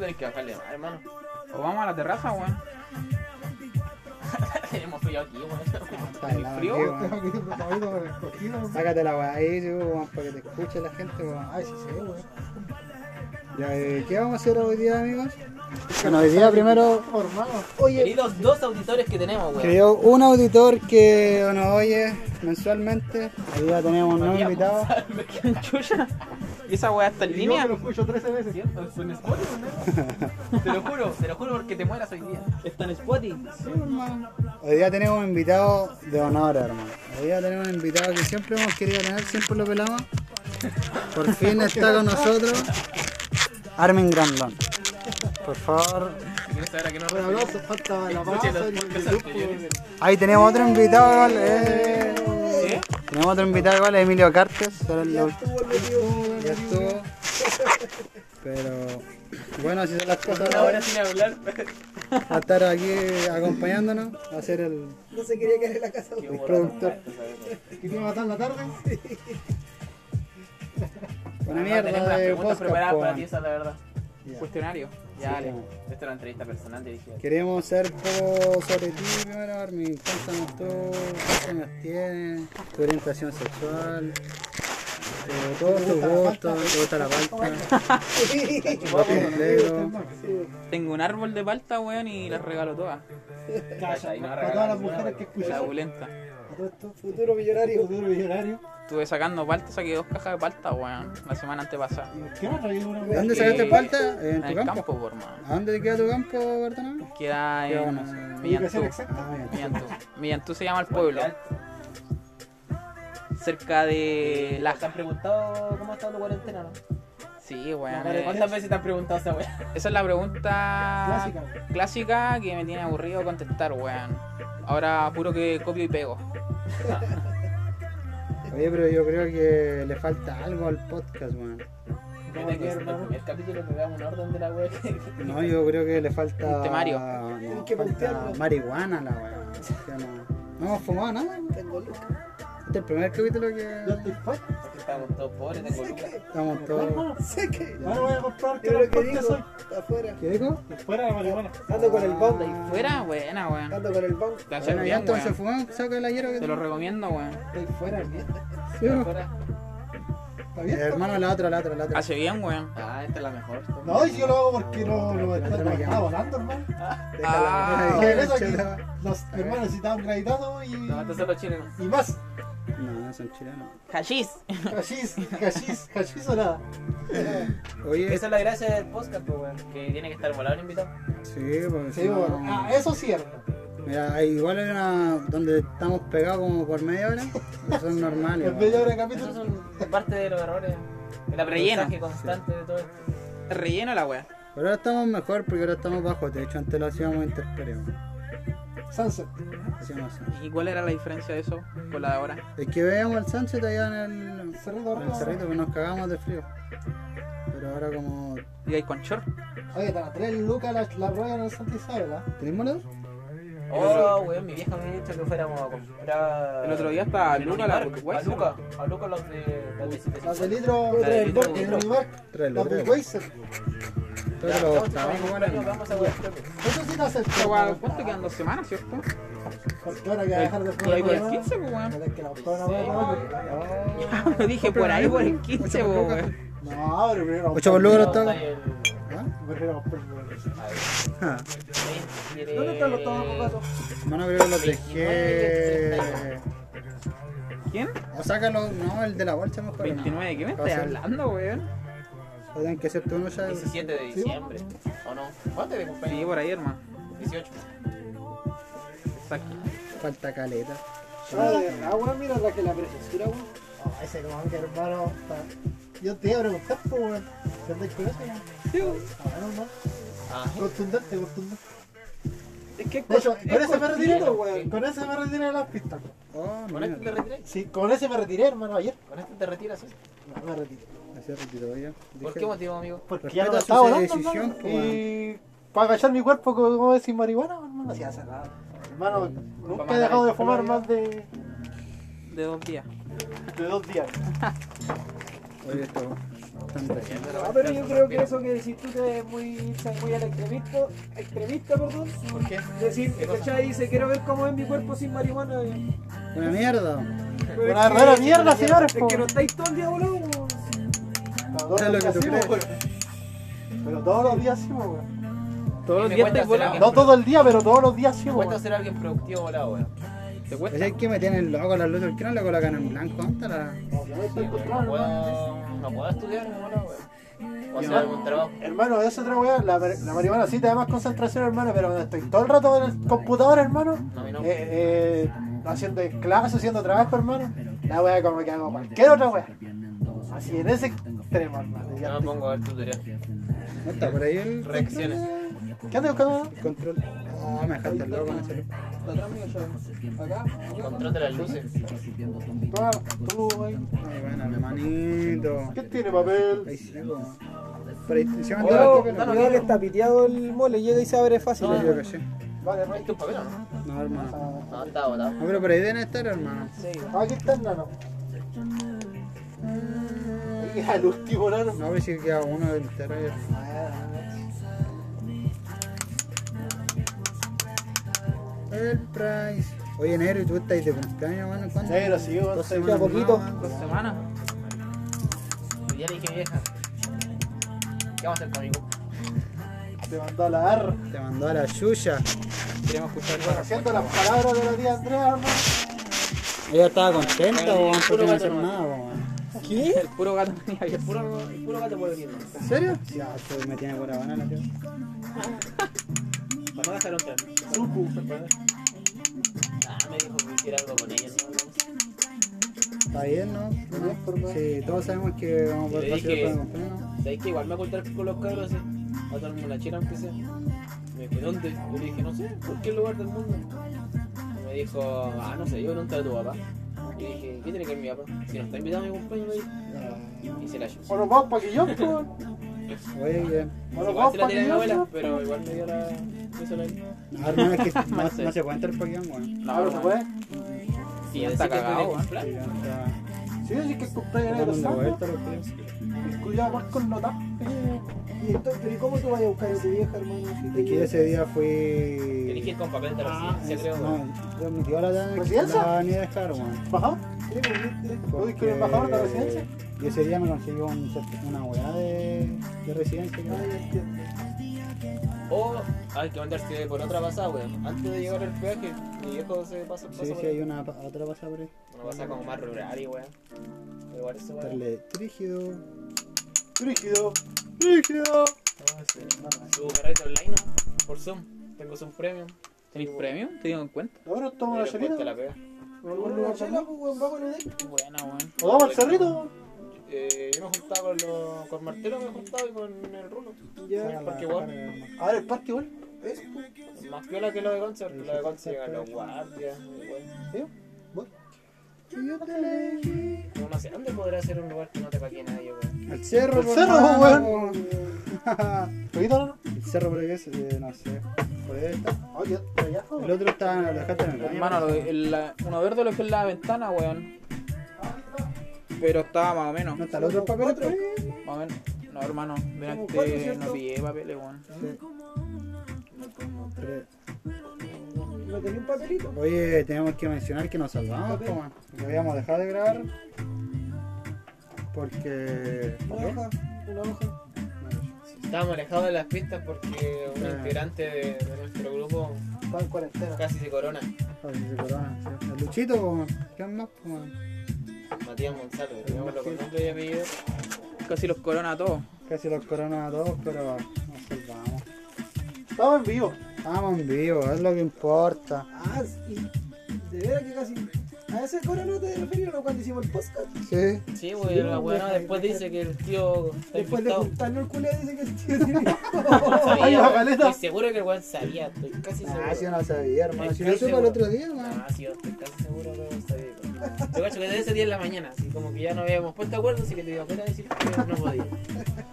tenés que bajarle más, hermano. O vamos a la terraza, weón. Tenemos frío aquí, weón. ¿Hay frío? Sácate la weá ahí, weón, para que te escuche la gente, weón. Ay, sí, sí, weón. Ya, eh, ¿Qué vamos a hacer hoy día, amigos? Bueno, hoy día primero, hermano. oye, Queridos dos auditores que tenemos, weón. creo un auditor que nos oye mensualmente. Hoy día tenemos un nuevo invitado. ¿Quién chucha? ¿Y esa weá está en Y yo línea? que lo escucho 13 veces. ¿Cierto? Es un Spotify, ¿no? Te lo juro, te lo juro porque te mueras hoy día. Está en Spotify. Sí, hermano. Hoy día tenemos un invitado de honor, hermano. Hoy día tenemos un invitado que siempre hemos querido tener, siempre lo pelamos. Por fin está con nosotros Armin Grandlon. Por favor, ahí tenemos otro invitado igual. eh. Tenemos otro invitado igual, Emilio Cartes. el- Ya estuvo. Pero bueno, así son las cosas. Una hora sin hablar. A estar aquí acompañándonos, a ser el, No se quería quedar en la casa. Qué el productor. ¿Que te iba a matar la tarde? Una mierda tenemos unas preguntas preparadas para ti, esa es la verdad. Cuestionario. Ya, dale. Esta es una entrevista personal dirigida. Queremos poco sobre ti primero, Armin. Cuéntanos tú, cuántos años tienes, tu orientación sexual, todos tus gustos, te gusta la palta. Tengo un árbol de palta, weón, y las regalo todas. Calla, Y no para todas las mujeres que La escuchan. opulenta. A todo esto, Futuro millonario. Futuro millonario. Estuve sacando palta, saqué dos cajas de palta, weón, la semana antepasada. ¿Y por qué ¿Dónde sacaste palta? ¿En En tu el campo? campo, por mano. ¿A dónde te queda tu campo, Bartolomé? Queda en. Millantú. Millantú se llama el pueblo. Cerca de ¿La la... han preguntado cómo está tu cuarentena, no? Sí, weón. Vale, eh, ¿Cuántas veces te han preguntado esa weá? Esa es la pregunta Clásica. clásica que me tiene aburrido contestar, weón. Ahora puro que copio y pego. Oye, pero yo creo que le falta algo al podcast, weón. El primer capítulo un orden de la No, yo creo que le falta. Un temario. No, que falta marihuana la weá. Ya no, no hemos fumado nada. weón. Tengo lucas. Este es el primer capítulo Yo que estoy fuerte. Porque estamos todos pobres, tengo lucas. estamos todos. Sé que. ahora voy a comprar Yo lo que digo, soy. afuera. ¿Qué dijo? Fuera de la marihuana. Ando con el bomb. Y fuera, buena, weón. Ando con el bomb. Te hace bien, entonces fumamos, saca la hierba que Te lo recomiendo, weón. Estoy fuera, ¿bien? Sí. ¿Está Eh, bien? hermano, la otra, la otra, la otra. Hace bien, weón. Ah, esta es la mejor. No, yo lo hago porque no lo está, volando, hermano. Ah, Ah, eso aquí, los hermanos necesitaban gravitado y, No, estos son los chilenos. y más. No, son chilenos. Hashis. Hashis, hashis, hashis o nada. Oye, Esa es la gracia del podcast, pues, weón. Que tiene que estar volado el invitado. sí, pues. Sí, no- bueno. Ah, eso sí, hermano. Mira, igual hay una donde estamos pegados como por media hora. que Son normales. En weón. media hora de capítulo. son parte de los errores. El Relleno. aprendizaje constante de todo esto. Relleno la weá. Pero ahora estamos mejor porque ahora estamos bajo techo. Antes lo hacíamos intemperie. Sunset. ¿Y cuál era la diferencia de eso con la de ahora? Es que veíamos el sunset allá en el, Cerrito en el cerrito, que nos cagamos de frío. Pero ahora como... ¿Y hay con short? Oye, te la tres lucas la, la rueda en el Santa Isabel. ¿Tenemos los? Oh, weón, mi vieja me había dicho que fuéramos a comprar. El otro día estaba en Luca, la A. Luca, a Luca los de. Los de 700. Las de litro. De Ya, los a jugar este ¿Cuánto sí te hace el Esta weá, ¿cuánto quedan? ¿Dos semanas, cierto? Ahora que a dejar de Por ahí por el fumar, 15, pues weón. No a Dije por ahí por el 15, Ocho pues por weón. No, pero primero. Ocho por lucas los Está ¿Ah? Ah. ¿Dónde están los octavos, gato? Mano, creo que los dejé... ¿Quién? O sácalo, no, el de la bolsa mejor. 29, ¿qué me estás ser- hablando, weón? Tienen que hacerte uno ya. 17 de diciembre. ¿O no? ¿Cuánto de Sí, cumpleaños? por ahí, hermano. 18. Exacto. Falta caleta. Ah, de verdad, weón, mira la que la preciosura, weón. Oh, ese como que hermano. está- Yo te iba a preguntar, pues, weón. ¿Qué andáis con eso, weón? Sí, weón. Ah. Ah, Contundente, contundente. Es que es De hecho, cor- con es ese me retiré, weón. con ese me retiré de las pistas. Oh, ¿Con este te retiras? Sí, con ese me retiré, hermano, ayer. ¿Con este te retiras? sí? No, me retiré. Así retiró ya. ¿Por qué motivo, amigo? Porque Respeta ya no estaba volando, decisión, hermano. pues, Y para agachar mi cuerpo, como decir marihuana, hermano, hacía hace nada. Hermano, nunca he dejado de fumar más de, De dos días. de dos días. Oye, esto. Tanto así. Ah, pero yo creo que eso que decís tú que es muy, muy al extremista, extremista, perdón. ¿Por qué? Decir. ¿cachai? Dice, quiero ver cómo es mi cuerpo sin marihuana. Una mierda. Pero Una verdadera mierda, señores, Es que no estáis todo el día Es lo los que tú crees. weón. Pero todos los días sí, weón. Todos los días estáis volando. No todo el día, pero todos los días sí, Me cuesta weón. ser alguien productivo volado, weón. ¿Te Pues cuesta? es que me tienen loco las luces. ¿Por qué no le colocan en blanco? ¿Dónde está la.? No puedo, no estudiar volado, weón. O hacer algún trabajo. Hermano, esa otra weá, la, la marihuana sí te da más concentración, hermano, pero cuando estoy todo el rato en el computador, hermano, No, no. eh, eh, haciendo clases, haciendo trabajo, hermano, la weá como que hago cualquier otra weá. Así en ese extremo, hermano. ya Yo me pongo a ver tutorial. ¿No está por ahí el. Reacciones. ¿Qué andas buscando? Control. Ah, me dejaste loco con ese. Atrás mío, yo. Acá. Control de las luces. Tú, wey. Ay, bueno, hermanito. ¿Qué tiene papel? Ahí sí. Pero Oh, no, no, Cuidado que está piteado el mole, llega y se abre fácil. Yo. Vale, ¿Es Rey. tu papel o no? No, hermano. Ah, No, está botado. No, pero por ahí deben estar, hermano. Aquí está el nano. Al último nano. No, ver si queda uno del terror. El price. Oye, negro, ¿y tú estás de cumpleaños, mano? ¿Cuándo? Negro, sí. Dos semanas poquito. Dos semanas. Ya le dije vieja. ¿Qué vamos a hacer conmigo? Te mandó a la R. Te mandó a la Yuya. Queremos escuchar Bueno, haciendo las palabras de la tía Andrea, hermano. Ella estaba contenta, el porque puro no gato hacer nada, weón. ¿Qué? El puro gato El puro, el puro gato puede venir. ¿En serio? Sí, esto me tiene buena banana, tío. Para no dejar entrar. Ah, me dijo que hiciera algo con ella. ¿no? Está bien, ¿no? bien, por favor. Sí, todos sabemos que vamos a poder el cumpleaños. ¿Sabes que igual me voy con los cabros así? A darme una chela aunque sea. Me dijo, ¿dónde? Yo le dije, no sé, cualquier lugar del mundo. Me dijo, ah, no sé, yo nunca a tu papá. Y dije, ¿qué tiene que ver mi papá? Si no está invitado a mi cumpleaños, me dijo. Y se la llevó. Bueno, vamos para que yo, Oye, bien. Bueno, Igual vamos se la que mi abuela, pero igual me dio la... la... No, hermano, es que no, No se puede entrar Pokémon, weón. No, Ahora se puede. Sí, está cagado, weón. Sí. Sí, que el vuelta los tíos. El cuidado más con nota. Y entonces, pero ¿y cómo tú vas a buscar a tu vieja, hermano? Si que ese día fui. Elegí el con papel de residencia, creo. No, yo mi tío la ¿Residencia? la ni a dejar, weón. Ajá. Sí, ¿viste? ¿Tú dices que el embajador de residencia? Y ese día me consiguió un una weá de, de residencia. Ah. O hay que mandarse por otra pasada, weón. Antes de llegar al peaje, mi viejo se pasa Sí, pasa sí, ahí. hay una otra pasada por ahí. Una pasada como más rural y weón. Pero igual eso, weón. Estarle trígido. Rígido. Rígido. Su carrete online, ¿no? Por Zoom. Tengo Zoom Premium. ¿Tenéis premio? ¿Te digo en cuenta? Ahora Pero cuesta chelita. la pega. ¿En algún Una lugar chela, también? weón, vamos a ver. Buena, weón. ¿O vamos al cerrito? Eh, yo me juntaba con, los, con Martelo, me juntaba y con el Rulo. Ya. Sí, porque igual A ver, el parque igual. Es, más piola que lo de concert. Lo de concert llegan los guardias. ¿dónde podrá ser un lugar que no te pague nadie, weón? El cerro, El por cerro, weón. ¿Poquito no? El cerro por ahí es, eh, no sé. Por ahí está. Oye, allá. El otro está, lo dejaste en el. Hermano, lo de- el- la- uno verde lo que es la ventana, weón. Pero estaba más o menos. ¿No está el otro papel? ahí? Más o menos. No, hermano. Cuatro, ¿cierto? no pillé papeles, weón. ¿No tenía un papelito? Oye, tenemos que mencionar que nos salvamos, man. Que habíamos dejado de grabar. Porque. Una hoja. Una hoja. Estábamos alejados de las pistas porque un integrante de, de nuestro grupo Está en cuarentena. casi se corona. Ay, se corona, sí. El Luchito. ¿qué más? Matías Gonzalo, digámoslo con nombre y apellido. Casi los corona a todos. Casi los coronas a todos, pero nos salvamos. Estamos en vivo. Estamos en vivo, es lo que importa. Ah, y de veras que casi. ¿A ese corona te refieres o cuando hicimos el podcast? Sí. Sí, güey, la weona después dice que el tío está Después de juntarnos el culé dice que el tío tiene. Sabía. Estoy seguro que el weón sabía, estoy casi seguro. Ah, si yo no sabía, hermano. Si yo Estoy supe el otro día, man. Ah, sí, yo estoy casi seguro que lo sabía. Yo cacho que desde ese día en la mañana, así como que ya no habíamos puesto acuerdo, así que te iba a fuera a decir que no podía.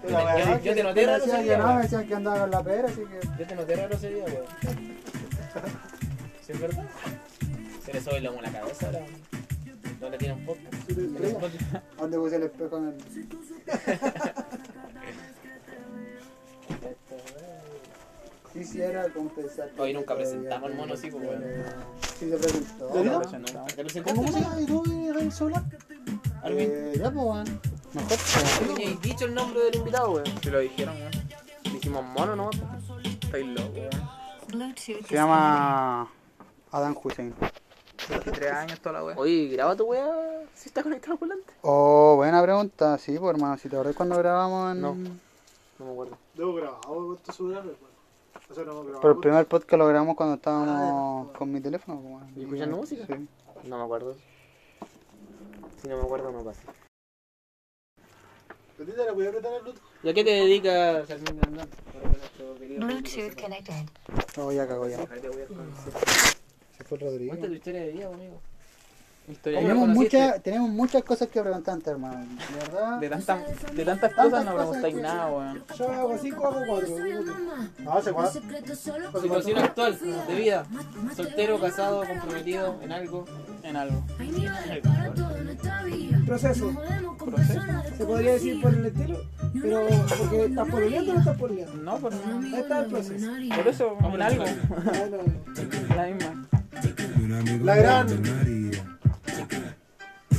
Yo yo- yo te noté raro ese día, no, decían que andaba con la pera, así que. Yo te noté raro ese día, weón. ¿Sí es verdad? Se le sube el lomo a la cabeza ahora. donde tiene un podcast. En estrella. Spotify. ¿A dónde puse el espejo en el.? Sí, sí, era compensar. Hoy nunca presentamos el mono, sí, pues, weón. Sí, se presentó. ¿Te lo ¿Cómo se llama? ¿Y tú en el celular? Alvin, Eh, ya, pues, weón. Mejor, ¿no teníais dicho el nombre del invitado, weón? si lo dijeron, weón. Dijimos mono, ¿no? Estáis loco, weón. Se llama Adam Hussein. 23 años toda la weón. Oye, graba tu weá si está conectado por delante. Oh, buena pregunta. Sí, pues hermano, si te acordás cuando grabamos en... No. No me acuerdo. Debo grabado con tu celular, weón. No. Pero el primer podcast lo grabamos cuando estábamos con mi teléfono. ¿Y escuchando música? Sí. No me acuerdo. Si no me acuerdo, no pasa. ¿Y a qué te dedicas, Sarmiento Hernández? Bluetooth connected. Oh, ya cagó ya. Se fue Rodrigo. Cuenta tu historia de vida, amigo. Historia ¿Cómo de- lo Tenemos, mucha, tenemos muchas cosas que preguntarte, hermano. De verdad. de, tantas de tantas Tantas cosas no cosas preguntáis nada, weón. Yo hago 5 hago 4. Ah, ¿hace cuánto? Situación actual de vida. Soltero, casado, comprometido en algo. En algo. Proceso. Se podría decir por el estilo. Pero porque estás pololeando o no estás pololeando. No, pues no. Ahí está el proceso. Por eso, en algo. No. La misma. La gran.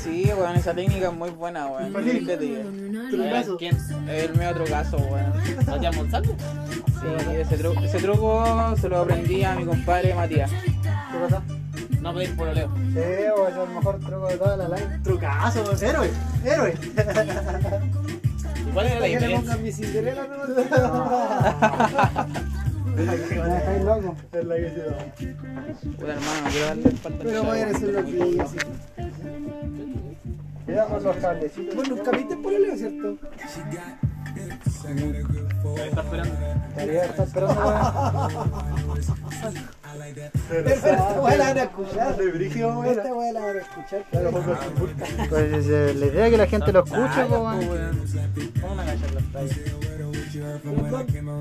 Sí, weón, esa técnica es muy buena, weón. Feliz. ¿Qué te digo? Trucazo. ¿Quién? El mío otro caso, weón. ¿Matías Monsalvo? Sí, ese, tru- ese truco se lo aprendí a mi compadre Matías. ¿Qué pasa? No pedir por Leo. Sí, o es el mejor truco de toda la live. Trucazo, héroe. Héroe. ¿Cuál era la Que le diferencia? pongan mi Cinderella, no Me dejáis loco. Es la que se da. Puta hermano, no quiero darle espalda al Pero vayan a hacer lo que. Con los cablecitos. Bueno, nunca viste pololeo, ¿cierto? Está esperando. Está la van a escuchar. Esta weá la van a escuchar. Pues la idea es que la gente lo escuche, weón. ¿Cómo me agachar las tallas? No, hermano, yo no.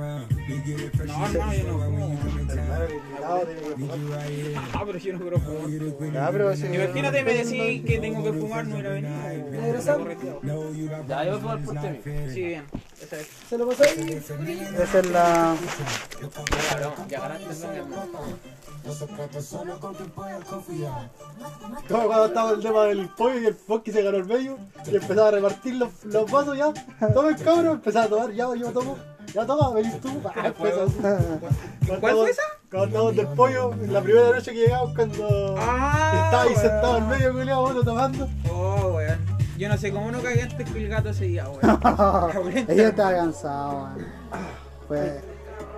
Ah, pero yo no quiero fumar. Imagínate, me decís que tengo que fumar, no hubiera venido. Ya, yo voy a fumar por ti. Sí, bien. Es. ¿Se lo pasó ahí? Esa es la... Ya, ganaste. Como cuando estaba el tema del pollo y el Pocky se ganó el medio y empezaba a repartir los, los vasos ya. Toma el cabrón, empezaba a tomar, ya yo tomo. Ya toma, venís tú. Ah, ¿Cuál fue esa? Cuando estábamos del pollo, en la primera noche que llegamos cuando Ah, estaba ahí sentado en medio, culiado, bueno, tomando. Oh, weón. Yo no sé cómo no cagué antes que el gato ese día, weón. Ella estaba cansada, weón. Pues,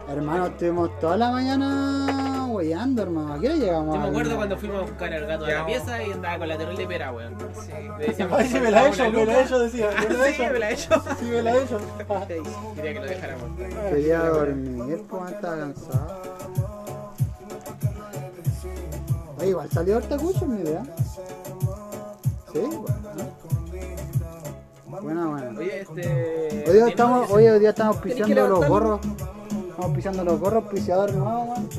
hermano, estuvimos toda la mañana weyando, hermano. ¿A qué hora llegamos? Yo me acuerdo cuando fuimos a buscar al gato a la pieza y andaba con la terrible pera, weón. Le decíamos Ay, que sí, me la he hecho, me la he hecho, decía. Me la he Sí, hecho. me la he hecho. Sí, me la he hecho. Quería que lo dejáramos. Quería dormir, pues, estaba cansado. Oye, igual salió harta cucha, mi idea. Sí, bueno. Buena, buena. Oye, este. Hoy día estamos, hoy día estamos pisando los gorros. Estamos pisando los gorros, piciador nuevo, weón.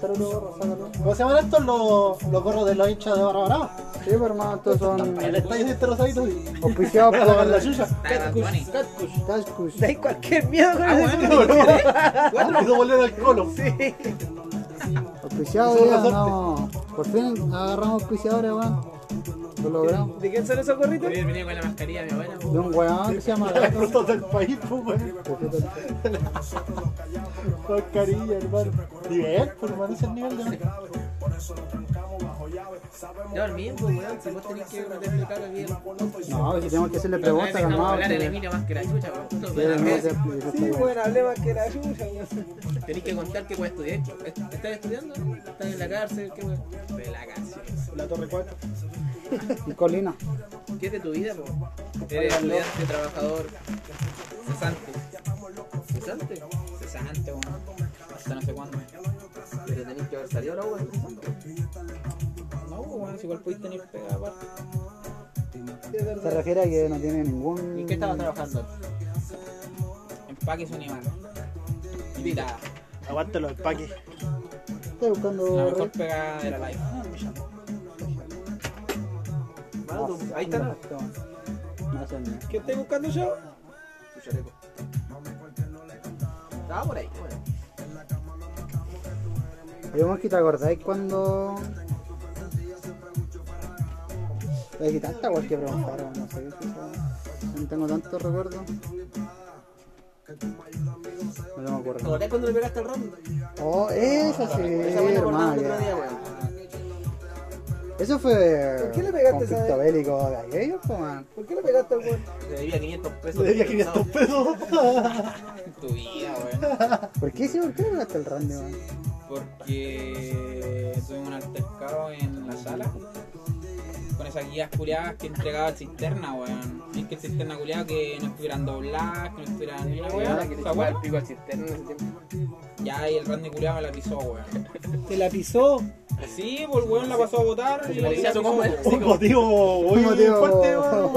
Sácalo. ¿Cómo se llaman estos los, los gorros de los hinchas de Barra Brava? Sí, pues, hermano, estos son El estadio de este rosadito. auspiciados Para sacar la por chucha. Catcush. Catcush. Cascus. Dais cualquier miedo con Ah, ese bueno. Bueno, hizo volver al colo. Auspiciado, Son ya, resortes. no. Por fin agarramos auspiciadores, weón. Lo logramos. ¿De quién son esos gorritos? Con la mascarilla de mi abuela. De un weón que se llama Los frutos del país, pues, weón. Mascarilla, hermano. Nivel, pues, hermano, ese es el nivel de. Ya dormí, pues, weón. Si vos tenés que meterle caca aquí. No, si tenemos que hacerle preguntas, hermano. hablar que- Emilio más que la chucha, weón. No, que no Sí, bueno, hablé más que la chucha. weón. Tenés que contar qué weón estudiar. ¿Estás estudiando? ¿Estás en la cárcel? ¿Qué weón? De la cárcel. La Torre 4. Y Colina. ¿Qué es de tu vida, po? Eres estudiante, trabajador, cesante. ¿Cesante? Cesante, weón. Hasta no sé cuándo. Pero tenés que haber salido ahora, weón. No, weón, si igual podéis tener pega aparte. Se refiere a que no tiene ningún. ¿Y qué estabas trabajando? Empaques Unimar. Invitada. Aguántalo, el paqui. Estoy buscando. La mejor pega de la live. Naruto. Ahí está. No no. ¿Qué estoy buscando yo? Tu chaleco. Estaba por ahí. Digamos que te acordáis cuando. Te quitaste a cualquier preguntar, no sé qué. No tengo tantos recuerdos. No me ¿Te acuerdo. acordás cuando le pegaste al round? Oh, esa sí, Esa acordaba hermano. el otro día, weón. Eso fue. ¿Por qué le pegaste esa bélico de aquellos, man. ¿Por qué le pegaste al weón? Le debía 500 pesos. Le debía 500 pesos. Tu vida, weón. ¿Por qué sí? ¿Por qué le pegaste el Randy, man? Porque tuve un altercado en la sala con esas guías culiadas que entregaba cisterna, weón. Y que cisterna culiada que no estuvieran dobladas, que no estuvieran ni una weón. que le ¿Se chupaba el pico al cisterno en ese tiempo. Ya, y el Randy culiado me la pisó, weón. Te la pisó. Sí, pues el weón la pasó a botar y la weón. Un motivo muy Un motivo- fuerte, weón.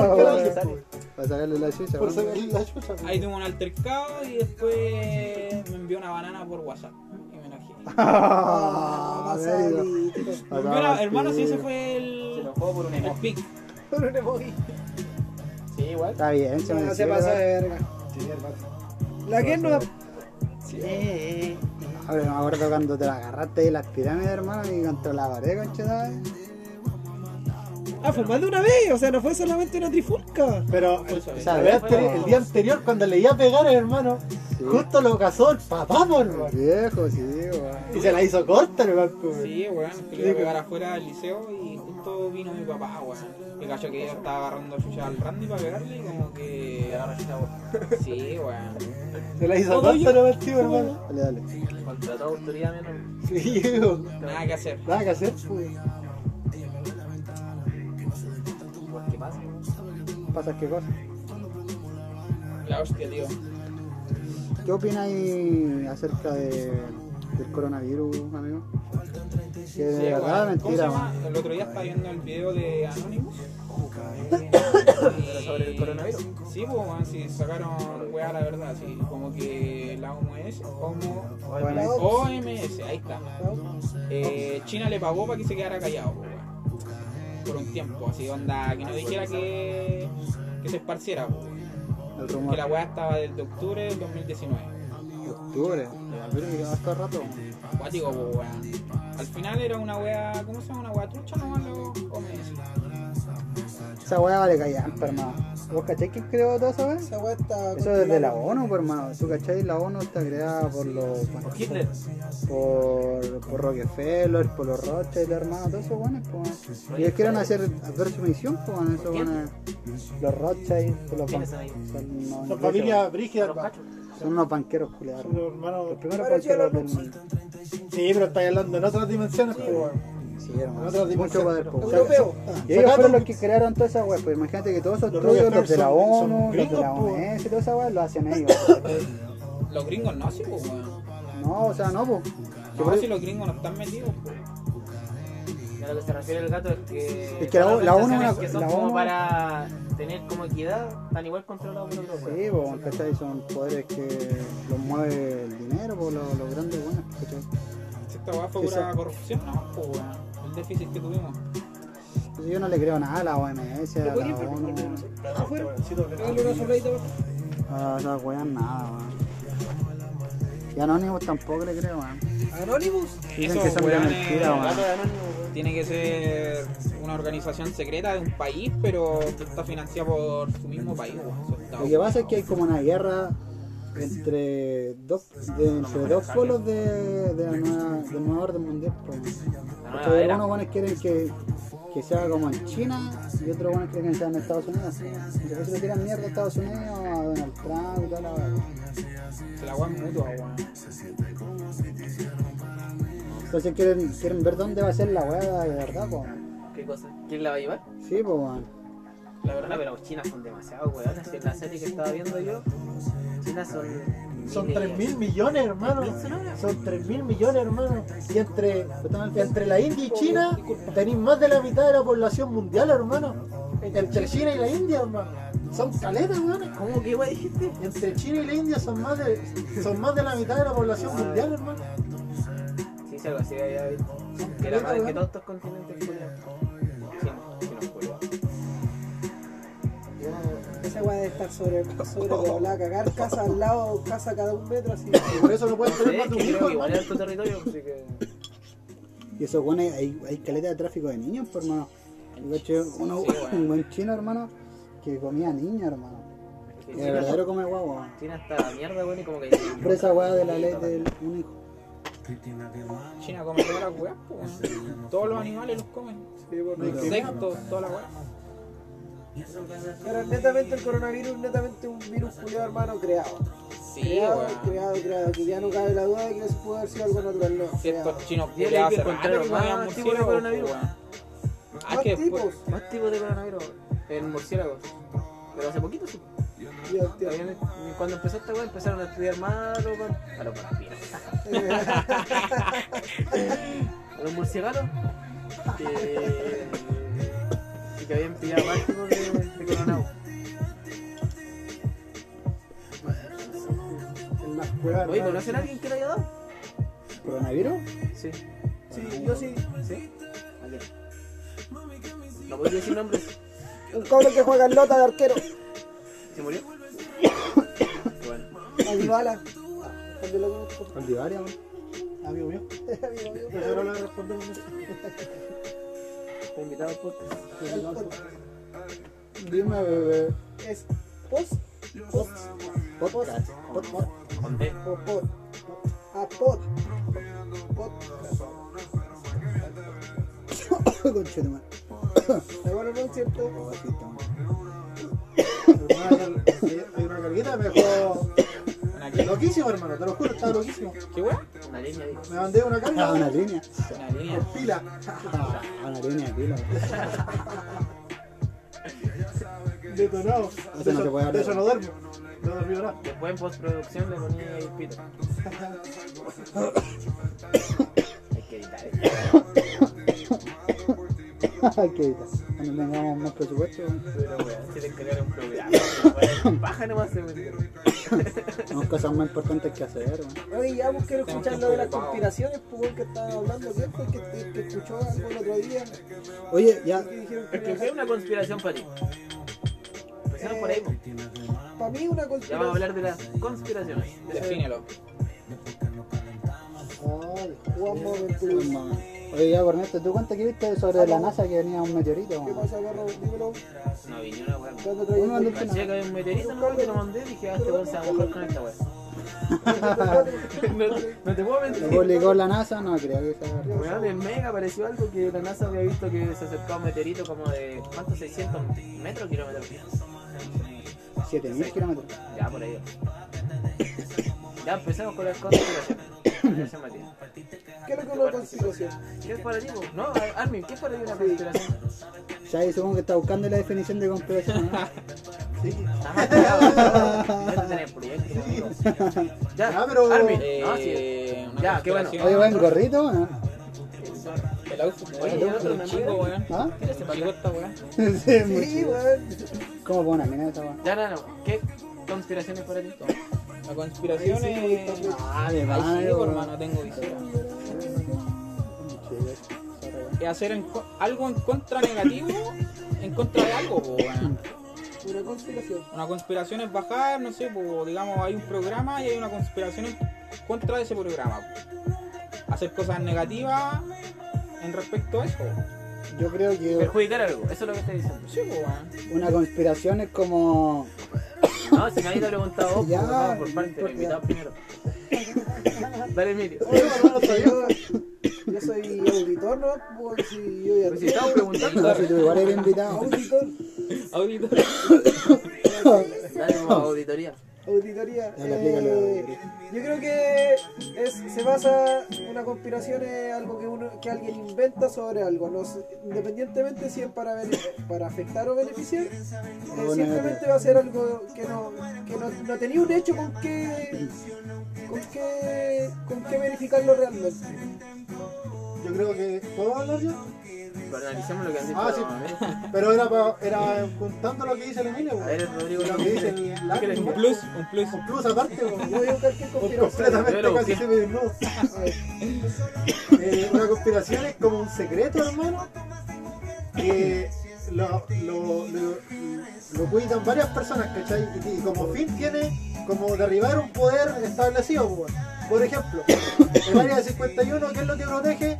Para sacarle la chucha, Por sacarle la chucha. Ahí tuve un altercado y después me envió una banana por WhatsApp. Y me enojé. Ah, hermano, sí, ese fue Se el, enojó por un el emoji. Por un emoji. Sí, igual. Está bien, se me No se ¿verdad? de verga. Sí, hermano. La que no. Sí. A ver, me acuerdo cuando te la agarraste de las pirámides, hermano, y contra la pared, concheta. Ah, fue más de una vez. O sea, no fue solamente una trifulca. Pero el, sea, anteri- el día anterior, cuando le iba a pegar, hermano, Sí. justo lo casó el papá, por hermano. Viejo, sí, weón. Y se la hizo corta, hermano. pues. Sí, weón, que le iba a pegar afuera del liceo y justo vino mi papá, weón. Que cachó que yo estaba agarrando chucha al Randy para pegarle y como que. Sí, weón. Se la hizo Todo corta, yo- hermano, tío, hermano. Dale, dale. Contra toda autoridad menos. Sí, weón. Nada que hacer. Nada que hacer, pues. ¿Qué pasa? ¿Pasas qué cosa? La hostia, tío. ¿Qué opináis acerca de, del coronavirus, amigo? Que de Sí, verdad, weón. ¿Cómo se mentira, llama? El otro día estaba viendo el video de Anonymous. Pero sobre el coronavirus. Sí, pues, weón, sí, sacaron weá, la verdad, sí. Como que la OMS, como Bueno, OMS, ahí está. Eh, China le pagó para que se quedara callado, po, weón. Por un tiempo, así onda, que no dijera que, que se esparciera, el Que la weá estaba desde octubre del 2019. Octubre. Pero que rato. Acuático, po, weón. Al final era una weá, ¿cómo se llama? Una weá trucha nomás lo OMS. Esa weá vale callar, hermano. ¿Vos cacháis quién creó toda esa weá? Esa weá está. Eso es de la ONU, pues, hermano. ¿Tú cacháis? La ONU está creada por los. Hitler. por, por Rockefeller, por los Rothschild, hermano, todos esos buenos, pues. Y ellos quieren hacer ver su misión, pues, esos buenos. Los Rothschild, los ¿Quiénes ban- son son unos Son ingleses, familia Los brígida, cachos. Son unos banqueros culiados. Son los hermanos. Los primeros banqueros del mundo. Sí, pero estáis hablando en otras dimensiones, pues, weón. Sí, hermano. Mucho poder, pues. Europeo. Y ellos fueron los que crearon toda esa web, pues imagínate que todos esos Los estudios, los de la son- son ONU, los de la pues. OMS y toda esa web, lo hacen ellos. Los gringos no, sí, pues, weón. No, o sea, no, pues. No, si los gringos no están metidos, pues. A lo que se refiere el gato es que. Es que la- ONU organizaciones una- que son la como ONU para tener como equidad, están igual controlados por otros Sí, pues, ¿cachai? Son poderes que los mueve el dinero, pues, los, los grandes buenos, ¿cachai? Esta weá fue pura corrupción, no, pues, weón. El déficit que tuvimos. Entonces yo no le creo nada a la OMS, a la ONU, a esas weas nada, weón. Y Anonymous tampoco le creo, weón. Anonymous. Dicen que son de mentira, weón. Tiene que ser una organización secreta de un país, pero que está financiada por su mismo país. weón. Lo que pasa es que hay como una guerra entre dos, entre dos polos de, de la nueva, del nuevo orden mundial. Porque. Unos buenos quieren que, que sea como en China y otros buenos quieren que sea en Estados Unidos. Entonces le tiran mierda a Estados Unidos, a Donald Trump y toda la la es mutua. Entonces quieren, quieren ver dónde va a ser la weá de verdad, pues. ¿Qué cosa? ¿Quién la va a llevar? Sí, pues. La verdad, pero China son demasiado weones. En la serie que estaba viendo yo, China son. Son miles. 3 mil millones, hermano. ¿Mil son ahora? Son 3 mil millones, hermano. Y entre, entre la India y China tenéis más de la mitad de la población mundial, hermano. Entre China y la India, hermano. Son caletas, weón. ¿Cómo que wey dijiste? Entre China y la India son más de, son más de la mitad de la población mundial, hermano. Sí, algo así había visto. Que que todos estos continentes estar sobre, sobre la cagar casa al lado, casa cada un metro así. Por eso no pueden tener Sí, más de un hijo, igual es alto territorio, así que. Y eso, bueno, hay, hay caleta de tráfico de niños, pues, hermano. Yo uno, Sí, bueno. un buen chino, hermano, que comía niños, hermano. China- de verdadero come guagua. China está la mierda, weón, y como que. Por esa weá de la ley del un hijo. China come todas las weas, weón. Todos los animales los comen. Insectos, toda la wea. Pero netamente el coronavirus, netamente un virus culiado hermano creado. Sí, creado, creado, creado, que ya no cabe la duda de que eso puede haber sido algo natural, no. Estos chinos culiados que hace encontrar rato que más tipos de murciélagos, coronavirus. weón. Ah, tipos. después- Más tipos de coronavirus, el murciélago. Pero hace poquito sí. Cuando empezó esta weá empezaron a estudiar más a los, a los vampiros. A los murciélagos. Que, y que habían pillado más de, de. Oye. ¿conocen a alguien que le haya dado? ¿Coronavirus? Sí. Sí, yo sí. ¿Sí? ¿A quién? No voy a decir nombres. Un cabrón que juega en lota de arquero. ¿Se murió? bueno. Lo. Oldivaria, weón. Amigo mío. Amigo mío. Le respondemos. Está invitado podcast. Dime, bebé. Es post. Post. Podcast. Conté. O pod. A pod. Podcast. Conche de madre. ¿De bueno no es cierto? Pobrecito, Hermano, hay- una carguita que loquísimo, hermano. Te lo juro, estaba loquísimo. ¿Qué wea? Una línea. Me mandé una Ah, carga una línea. Una línea. con pila. Ah, una línea aquí, la Detonado. Eso De no se puede eso, de hablar. eso no duermo. No dormí nada. Después en postproducción le ponía el pito. Hay que editar esto. Hay que evitar. Cuando tengamos más presupuesto, Pero weón, si te crear un programa, baja nomás se metió. tenemos cosas más importantes que hacer, weón. Oye, ya pues quiero escuchar lo de las conspiraciones, pues que estaban hablando, ¿quién fue el que, que escuchó algo el otro día? Oye, ya, Que Es es una conspiración para ti. Empezamos por ahí, po. para mí una ya vamos a conspiración. hablar de las conspiraciones. Defínelo. Ay, Juanma Ventura. Oye, ya, Corneto, ¿tú cuánto que viste sobre la NASA que venía un meteorito? ¿Qué pasa, Carlos? Dímelo. No vi ni una weón. ¿Cuándo Caché que había un meteorito, no, que lo mandé, dije, ah, este weón se va a mojar con esta weón. No, no te puedo ¿Lo mentir. publicó la NASA? No, creo que sea verdad. Weón, en Mega apareció algo que la NASA había visto que se acercaba un meteorito como de, ¿cuántos? 600 metros, kilómetros. 7000 kilómetros. Ya, por ahí. Ya empezamos con las conspiraciones. ¿Qué es lo que es una conspiración? ¿Qué es para ti? No, Armin, ¿qué es para ti una conspiración? Ya ahí supongo que está buscando la definición de conspiración. ¿no? No te tenés proyecto. Ya, Ah, pero- Armin, Eh, no, sí. una Ya, qué bueno. Oye, buen gorrito, weón. El outfit, Oye, el otro no chico, weón. ¿Ah? ¿Qué se pagó esta? Sí, Sí, weón. ¿Cómo pone una mina esa weón? Ya, no, no. ¿Qué conspiraciones para ti? La conspiración es... Ah, de Ay, sí, hermano, tengo hacer en co- algo en contra negativo, en contra de algo, po, weón. Una conspiración. Una conspiración es bajar, no sé, digamos, hay un programa y hay una conspiración en contra de ese programa. po. Hacer cosas negativas en respecto a eso. Yo creo que Perjudicar algo, eso es lo que estoy diciendo. Sí, pues, una conspiración es como. No, si nadie te ha preguntado vos, Ya, pues, por parte, me invitado primero. Dale, Emilio. Oye, hermano, yo, yo soy auditor, ¿no? Pues si yo ya Pues si estamos preguntando, No, si tú igual eres invitado. Auditor, Ahorita. dale como auditoría. Auditoría. Eh, yo creo que es, se basa, una conspiración es algo que, uno, que alguien inventa sobre algo, no independientemente si es para, para afectar o beneficiar, eh, simplemente va a ser algo que no, que no, no tenía un hecho con que, con que, con que verificarlo realmente. Yo creo que. ¿Puedo hablar yo? Pero analicemos lo que han dicho. Ah, sí. Pero era, pa- era juntando lo que dice el Emilio. A ver, Rodrigo, Lo que dice el ¿qué quieres Un plus, un plus. Un plus aparte, Yo voy a buscar qué por conspiración. completamente Pero, casi ¿qué? se me desnudo. Eh, una conspiración es como un secreto, hermano. Que lo, lo, lo, lo cuidan varias personas, ¿cachai? Y, y como fin tiene como derribar un poder establecido, weón. Por ejemplo, el área 51, ¿qué es lo que protege?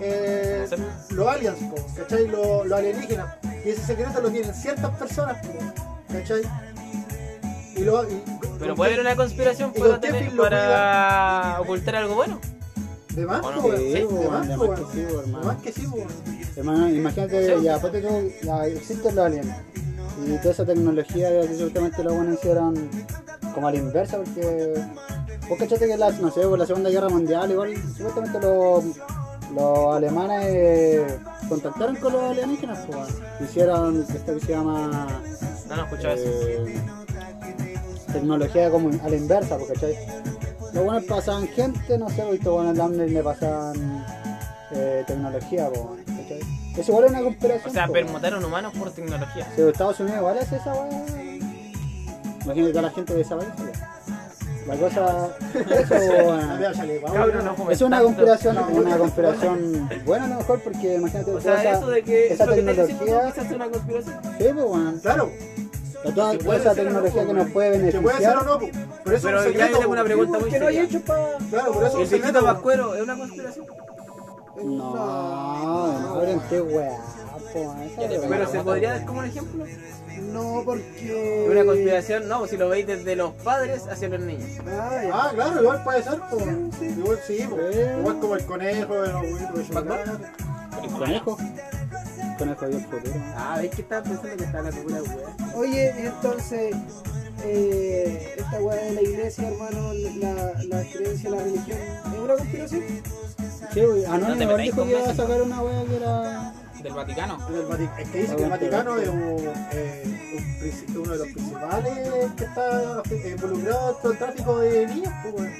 Eh, los aliens, po, ¿cachai? Los, los alienígenas. Y ese secreto lo tienen ciertas personas, po, ¿cachai? Y lo, y- Pero puede haber una conspiración Y para, tener, para ocultar algo bueno. De más, weón. Sí, De más, de po, más que sí, De hermano. más que sí. Hermano, imagínate, ya, aparte que ya existen los aliens. Y toda esa tecnología que supuestamente los buenos hicieron como a la inversa, porque vos cachate que la, no sé, por la Segunda Guerra Mundial, igual supuestamente los, los alemanes contactaron con los alienígenas, pues, weón. hicieron esto que se llama No, no escuchaba eso. eh, tecnología como a la inversa, porque ¿cachai? Los buenos pasaban gente, no sé, estos buenos Lamner le pasaban eh, tecnología, po, ¿cachai? Eso igual es una conspiración. O sea, po. permutaron humanos por tecnología. Si Estados Unidos igual hace esa weá. Imagínate toda la gente desaparece. La cosa. Eso, no Es una conspiración, No, una no, conspiración buena a lo mejor porque imagínate O toda sea, esa, eso de que esa que tecnología. una conspiración. Sí, pues. Claro, La- Toda, Que toda puede esa no, tecnología que po, nos puede que puede ser beneficiar. o no, po. pero eso Pero es un ya tengo una pregunta muy que no hay seria. hecho para. Claro, por eso es ¿El un secreto. viejito po. Pascuero es una conspiración? No, no qué weá, po. Pero se podría dar como un ejemplo. No, porque. Una conspiración, no, si lo veis desde los padres hacia los niños. Ah, ya. Ah, claro, igual puede ser, po. Igual sí, po. Igual como el conejo de los huevos de chocolate. El conejo. El conejo del futuro. Ah, ¿ves que estaba pensando que estaba la pura weá? Oye, entonces, eh, esta weá de la iglesia, hermano, la, la creencia, la religión, ¿es una conspiración? Sí. No Anónimo igual metáis dijo que iba a sacar una weá que era. Del Vaticano. Es que dice que el Vaticano es un, eh, un uno de los principales que está involucrado en todo el tráfico de niños, pues, weón.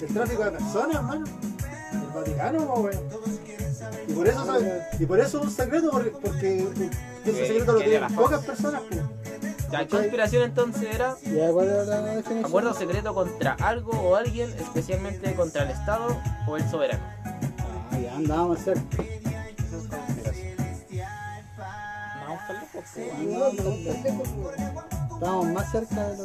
El tráfico de personas, hermano. El Vaticano, pues. Y por eso, y por eso es un secreto, porque, ese secreto lo tienen las pocas personas, pues. La conspiración entonces era acuerdo secreto contra algo o alguien, especialmente contra el Estado o el soberano. Ah, ya andábamos cerca. No, no, weón. Estábamos más cerca de lo.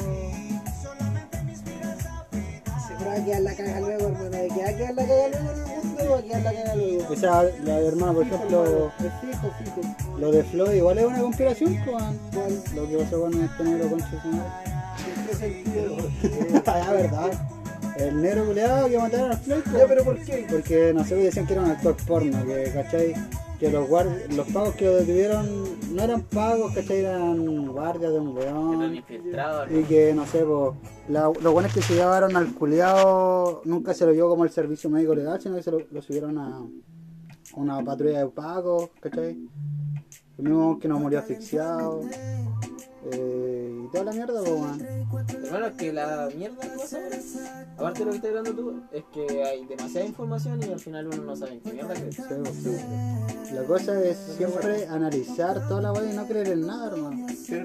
Se va a quedar la caga luego, hermano. ¿De que va a quedar la caga luego en el mundo? Va a quedar la caga luego. O sea, la hermana, por ejemplo, fijo, fijo. lo de Floyd igual es una conspiración, pues. ¿Cuál? Lo que pasó con este negro madre. ¿En qué sentido? Ah, verdad. El negro culeado que mataron a Floyd. Ya, pero ¿por qué? Porque no sé, decían que era un actor porno, que cachai, que los guard- los pagos que lo detuvieron no eran pagos, cachai, eran guardias de un Que weón. Y que no sé, po, la- los buenos que se llevaron al culeado nunca se lo vio como el servicio médico legal, sino que se lo, lo subieron a a una patrulla de pagos, cachai. El mismo que nos murió asfixiado. Eh, y toda la mierda, pues. Hermano, es que la mierda que pasa ahora, aparte de lo que estás hablando tú, es que hay demasiada información y al final uno no sabe en qué mierda. Sí, pues, sí. La cosa es siempre analizar toda la weá y no creer en nada, hermano. Sí,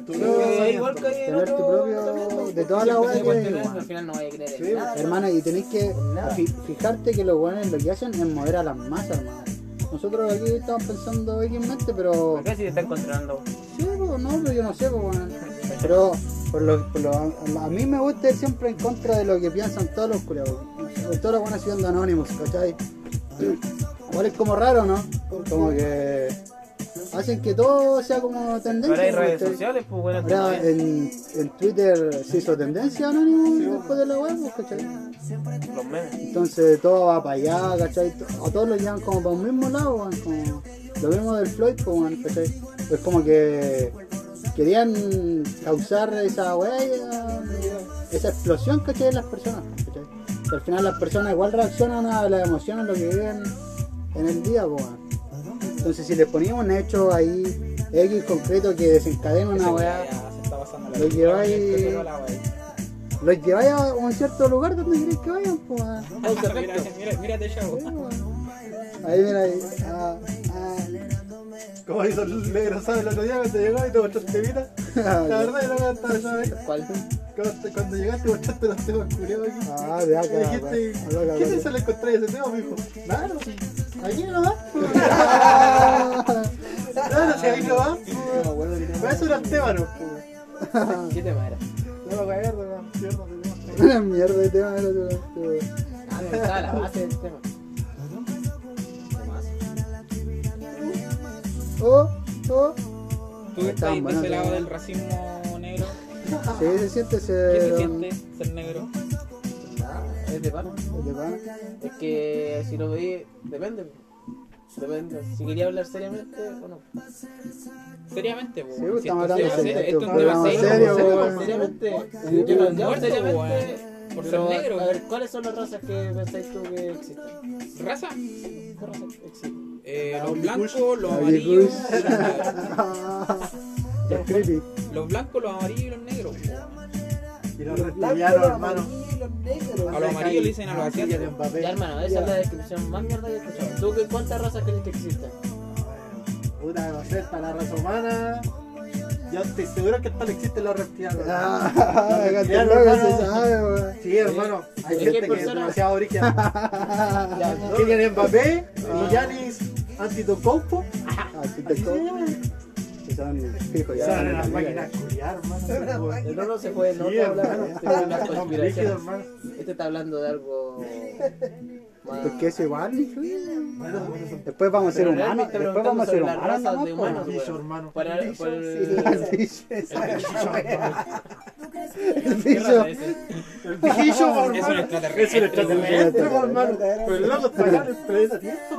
igual que Tener tu propio- de toda la weá que hay. Al final no vaya a creer en Sí, nada. Hermano, y tenéis que fi- fijarte que los buenos lo que hacen es mover a las masas, hermano. Nosotros aquí estamos pensando X-mente, pero. ¿Por qué si te están controlando? Sí, pues no, pero yo no sé, pues, weón. Pero por lo, por lo- a mí me gusta ir siempre en contra de lo que piensan todos los culiados. Todos los buenos siendo anónimos, ¿cachai? Igual es como raro, ¿no? Como que hacen que todo sea como tendencia. Ahora hay redes sociales, pues bueno, Ahora en, en Twitter se hizo tendencia anónimo después de la web, pues, ¿cachai? los memes. Entonces todo va para allá, ¿cachai? A todos los llevan como para un mismo lado, weón, como lo mismo del Floyd, pues, weón, ¿cachai? Es como que querían causar esa weá, esa explosión, ¿cachai? En las personas, ¿cachai? Que al final las personas igual reaccionan a las emociones, lo que viven en el día, weón. Entonces si les poníamos un hecho ahí, X concreto que desencadena una weá, Ya se está pasando la Lo lleváis- weá. los lleváis a un cierto lugar donde queréis que vayan, pues. Mira, mira, chavo. Ahí mira ahí. Ah, ah. Como hizo el negro, ¿sabes? El otro día cuando llegó y te mostraste vida. La verdad, yo no cantaba esa vez. ¿Cuál? Cuando, cuando llegaste, mostraste los temas culiados aquí. Ah, de acá. Dijiste, ¿qué te le encontré ese tema, mijo? Nada, aquí no va. Va. No me acuerdo que tenía- Pero eso era el tema, ¿no? po. ¿Qué tema era? No me acuerdo, Una mierda de tema era. Ah, no, estaba la base del tema. Oh, oh. Tú estás de ese lado ¿no? del racismo negro. Sí, se siente ¿Qué ser. se siente ser negro? Es de pana. ¿De pana? Es que si lo veis, depende. Depende. Si quería hablar seriamente o no. Seriamente. Sí, Si estamos esto es hablando serio, serio, esto es un tema serio. Seriamente. Yo no llamo seriamente. Por ser negro. a ver, ¿cuáles son las razas que pensáis tú que existen? ¿Raza? ¿Qué razas existen? Eh, los blancos, los amarillos. Es. Los blancos, los amarillos y los negros. Y los reptilianos, hermano. A los amarillos le dicen a los asiáticos. Ya, hermano, esa es la descripción más mierda que he escuchado. ¿Tú qué, cuántas razas crees que existen? Puta, no sé, está la raza humana. Yo estoy seguro que tal existen los reptilianos. Ah, Los reptilianos, hermano. se sabe, weón. Sí, hermano. Hay gente que es demasiado ¿no? Kylian Mbappé y Giannis Antetokounmpo. Se son fijos ya. No, no se puede, no igual, influye. Bueno, bueno, son Después vamos a ser humanos. Después vamos a ser humanos. nomás, de humanos, hermano. Para, para el... el bicho. El ¿Qué bicho. es un hermano. extraterrestre. Pero el en el planeta Tierra,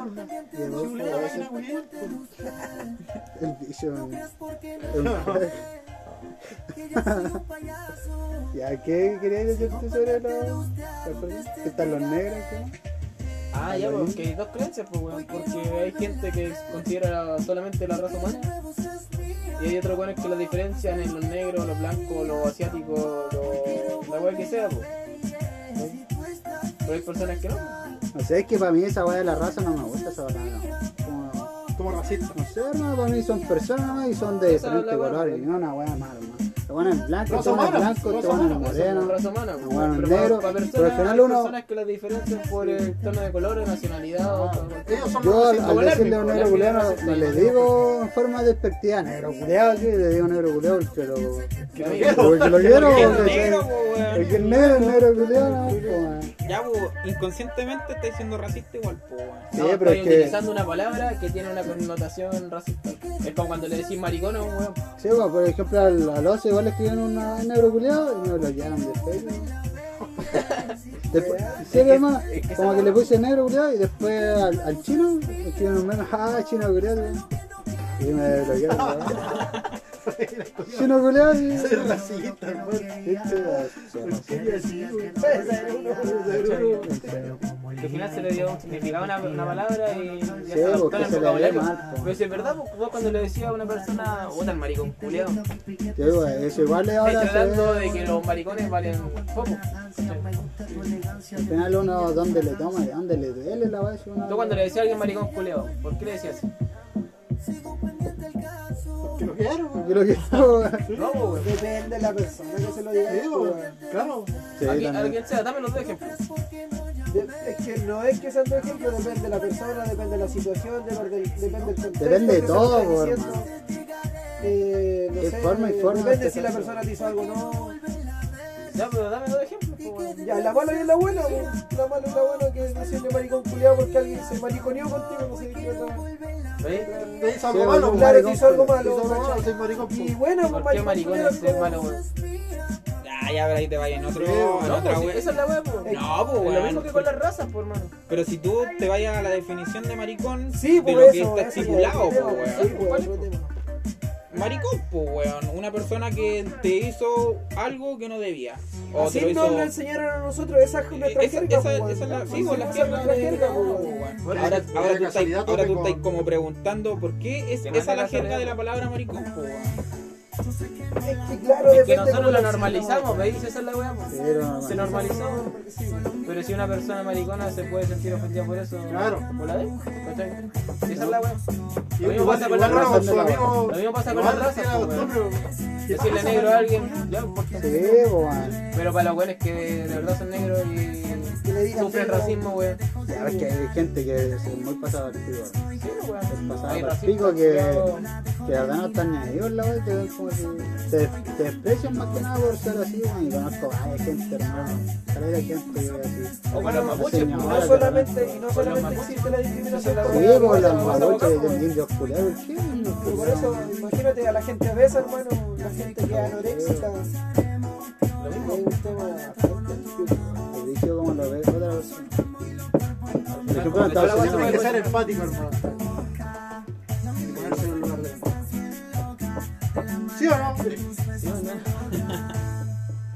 bicho. Ya, ¿qué querías decirte sobre los. ¿Qué están los negros? ¿qué más? Ah, ya, porque hay dos creencias, pues, weón. Porque hay gente que considera solamente la raza humana. Y hay otros weones que la diferencian en los negros, los blancos, los asiáticos, los... la weá que sea, pues. ¿Sí? Pero hay personas que no. No sé, es que para mí esa weá de la raza no me gusta esa weá. No. Como- Como racista. No sé, hermano, para mí son personas y son de diferentes colores. pues. Y no una weá mala, hermano. Te ponen blanco, te ponen humana, blanco, te ponen humana, moreno. pues. bueno, pero negro, para, personas, al final hay uno- personas que la diferencian por el tono de color, nacionalidad o Ellos son Yo al, al decirle a un negro culeado no, le digo en forma despectiva negro culeado, sí, le digo negro culeado porque lo, porque lo quiero. Porque el negro es negro culeado, pues. Ya, inconscientemente estáis siendo racista igual, weón. Sí, No, pero estoy es que. utilizando una palabra que tiene una connotación racista. Es como cuando le decís maricón a un weón. Sí, bueno, por ejemplo, al, al oso igual le escribieron una negro culeado y me lo llenaron de Facebook. Después, sí, que como que le puse negro culeado y después al, al chino escribieron un menos, ah, chino culeado. Y me bloquearon. ¿no? Chino culeado y. Soy racista, hermano. ¿Por qué así, güey? Que al final se le dio un significado a una, una palabra y ya Sí, se porque en el se le ve vocabulario. Pero si es verdad, pues, vos cuando le decías a una persona, puta el maricón culiado, Sí, eso igual es ahora se tratando ve- de que los maricones valen poco. Al final uno donde le toma y donde le duele la si uno- Tú cuando le decías a alguien maricón culiado, ¿por qué le decías así? Que lo quiero, güey. Yo creo que no, weón. Depende de la persona que se lo diga. Sí, güey. Claro. Sí, Aquí, también. alguien sea, dame los dos ejemplos. De- Es que no es que sean dos ejemplos, depende de la persona, depende de la situación, depende, depende del contexto. Depende de que se todo, lo está por diciendo. Eh, no Hay sé, forma y forma depende de si la persona te hizo algo o no. Ya, pero dame dos ejemplos, weón. Ya, la mala y la buena, la mala y la buena que es decirle maricón culiado porque alguien se mariconeó contigo, no sé qué otra. Te hizo Sí, algo malo. Claro, te hizo algo malo. soy maricón. Y bueno, pues ¿Por qué maricón es malo, weón? Ya, ahí te vayas en otro. En otra pues, wea. esa es la weá, pues. No, pues, Es lo weón. mismo que con las razas, pues, hermano. Pero si tú te vayas a la definición de maricón, Sí, de pues lo que está estipulado, pues, pues, weón. Maricón, pues, weón. Una persona que te hizo algo que no debía. O Así te lo nos hizo. lo enseñaron a nosotros, esa es nuestra Esa, jerga, esa, esa weón. es la, sí, pues, la es jerga jerga. Bueno, Ahora, de ahora tú estás, ahora tú con- estás como preguntando por qué es esa la jerga jerga. de la palabra maricón, pues, weón. Es que claro, Es que nosotros lo lo normalizamos, ¿veis? Esa es la weá, pues. Se normalizó. Pero si una persona maricona se puede sentir ofendida por eso, Claro. la de, esa es la weá. Lo mismo pasa con su amigo- Lo mismo pasa con la costumbre, Decirle negro a alguien, ya, porque. Pero para los buenos que de verdad son negros y, le digan sufren negro. racismo, weón. Ya ves que hay gente que es muy pasada al pico. Sí, weón. Es pasada al racismo, pico que, que verdad no están ni ahí con la wea, que es como si te, te desprecian más que nada por ser así, weón. Y conozco hay gente, hermano. Caleta de gente que así. O con los mapuches, pues, No solamente, y no Con solamente los existe la discriminación Sí, por la mapuches de indios culeros, por eso, imagínate a la gente obesa, hermano, la gente que es anoréxica. Lo Es mismo. un tema El vicio como lo ve otra toda la Estados wea se Hay Unidos, que ser empático, hermano. Y ponerse en el lugar de ¿Sí o no?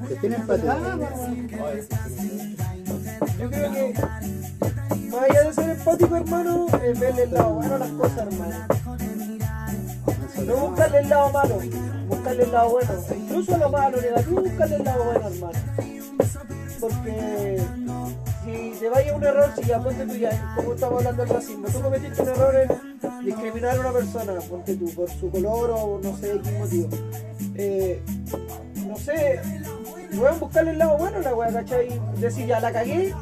que tienen empatía. Yo creo que más allá de ser empático, hermano, es verle el lado bueno a las cosas, hermano. No buscarle el lado malo, buscarle el lado bueno. Incluso lo malo, negativo, buscarle el lado bueno, hermano. Porque si te vaya un error, si ya ponte tú ya, como estamos hablando del racismo, tú cometiste un error en discriminar a una persona, ponte tú, por su color o no sé qué motivo. Eh, no sé, weón, buscarle el lado bueno a la weá, ¿cachai? Decir ya la cagué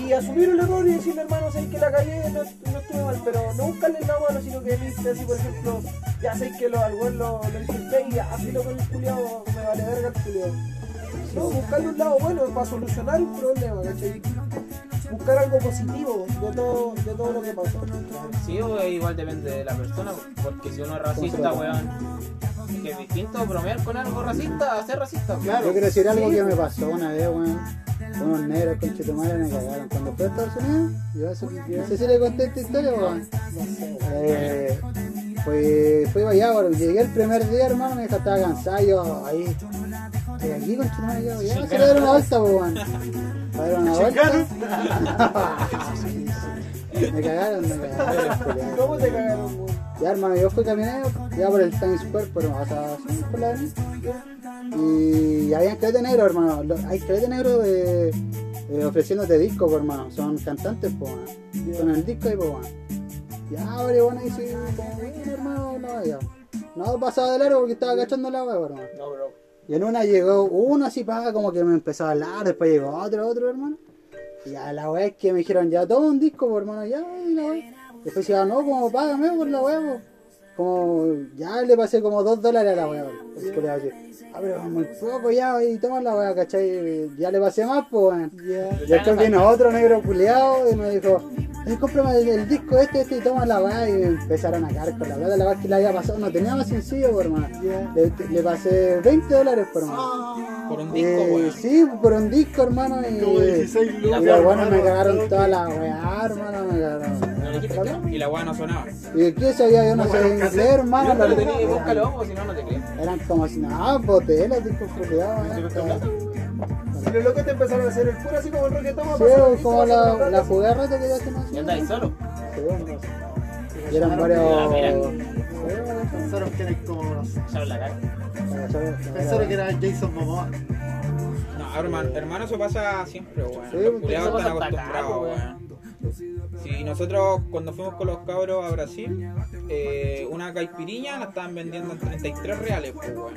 y asumir el error y decirle hermano, sé que la cagué, no, estuve mal, pero no buscarle el lado bueno, sino que viste así, por ejemplo, ya sé que lo, al weón lo, lo insulté y así lo con el culiado, me vale verga el culiado. No, buscarle un lado bueno para solucionar un problema, ¿cachai? Buscar algo positivo de todo, de todo lo que pasó. Sí, o igual depende de la persona, porque si uno es racista, weón, es que es distinto bromear con algo racista a ser racista. Claro. Yo quiero decir algo Sí. que me pasó una vez, weón. Unos negros con chitomares me cagaron. Cuando fui a Estados Unidos, yo no sé si le conté esta historia, weón. Eh, fui, fui para allá, weón. Llegué el primer día, hermano, me estaba cansado. Yo ahí, estoy aquí con chitomares, yo, ya, se le una vuelta, pues, weón. A ver, una vuelta. me cagaron, me cagaron. ¿Cómo te cagaron, weón? Ya hermano, yo fui caminando ya por el Times Square, pero o sea, por la. Y había esqueletos negros, hermano. Hay esqueletos negros de, eh, ofreciéndote discos, hermano. Son cantantes, pues, weón. Con el disco y pues, weón. Ya, pero bueno, sí, como, hermano, no, ya. No pasaba de largo porque estaba cachando la hueá, hermano. No, bro. Y en una llegó uno así para como que me empezó a hablar, después llegó otro, otro hermano. Y ya la es que me dijeron, ya toma un disco, pues, hermano, ya, y la weá. Después decía, no, como págame por la pues. Como, ya le pasé como dos dólares a la weá, pues. El culiao así, ah, pero muy poco ya, y toma la weá, ¿cachai? Ya le pasé más, pues, weón. Y después vino otro negro culiao y me dijo, eh, cómprame el, el disco este, este y toma la weá. Y empezaron a caer con la weá de la weá que le había pasado. No tenía más sencillo, pues, hermano. Le, le pasé 20 dólares, por hermano. Por un disco, Eh, sí, por un disco, hermano. Y, Como 16 y lucas. los buenos me cagaron toda la weá, hermano. Me cagaron. No Y la weá no sonaba. ¿Y qué sabía? Yo no sé inglés, hermano. no, lo tenía, búscalo, o si no, no te creo. Eran como si nada, botelas, discos culiados. Y los locos te empezaron a hacer el puro así como el toma Sí, como la, la jugué a rato que ya se me Y andáis solo. Sí, bueno. Y eran varios. Ah. Pensaron que era como. La. Pensaron que era Jason Momoa. No, hermano, hermano, eso pasa siempre, weón. Sí, Los culiados eso están acostumbrados, weón. Si nosotros cuando fuimos con los cabros a Brasil, eh, una caipiriña la estaban vendiendo en 33 reales, pues, weón.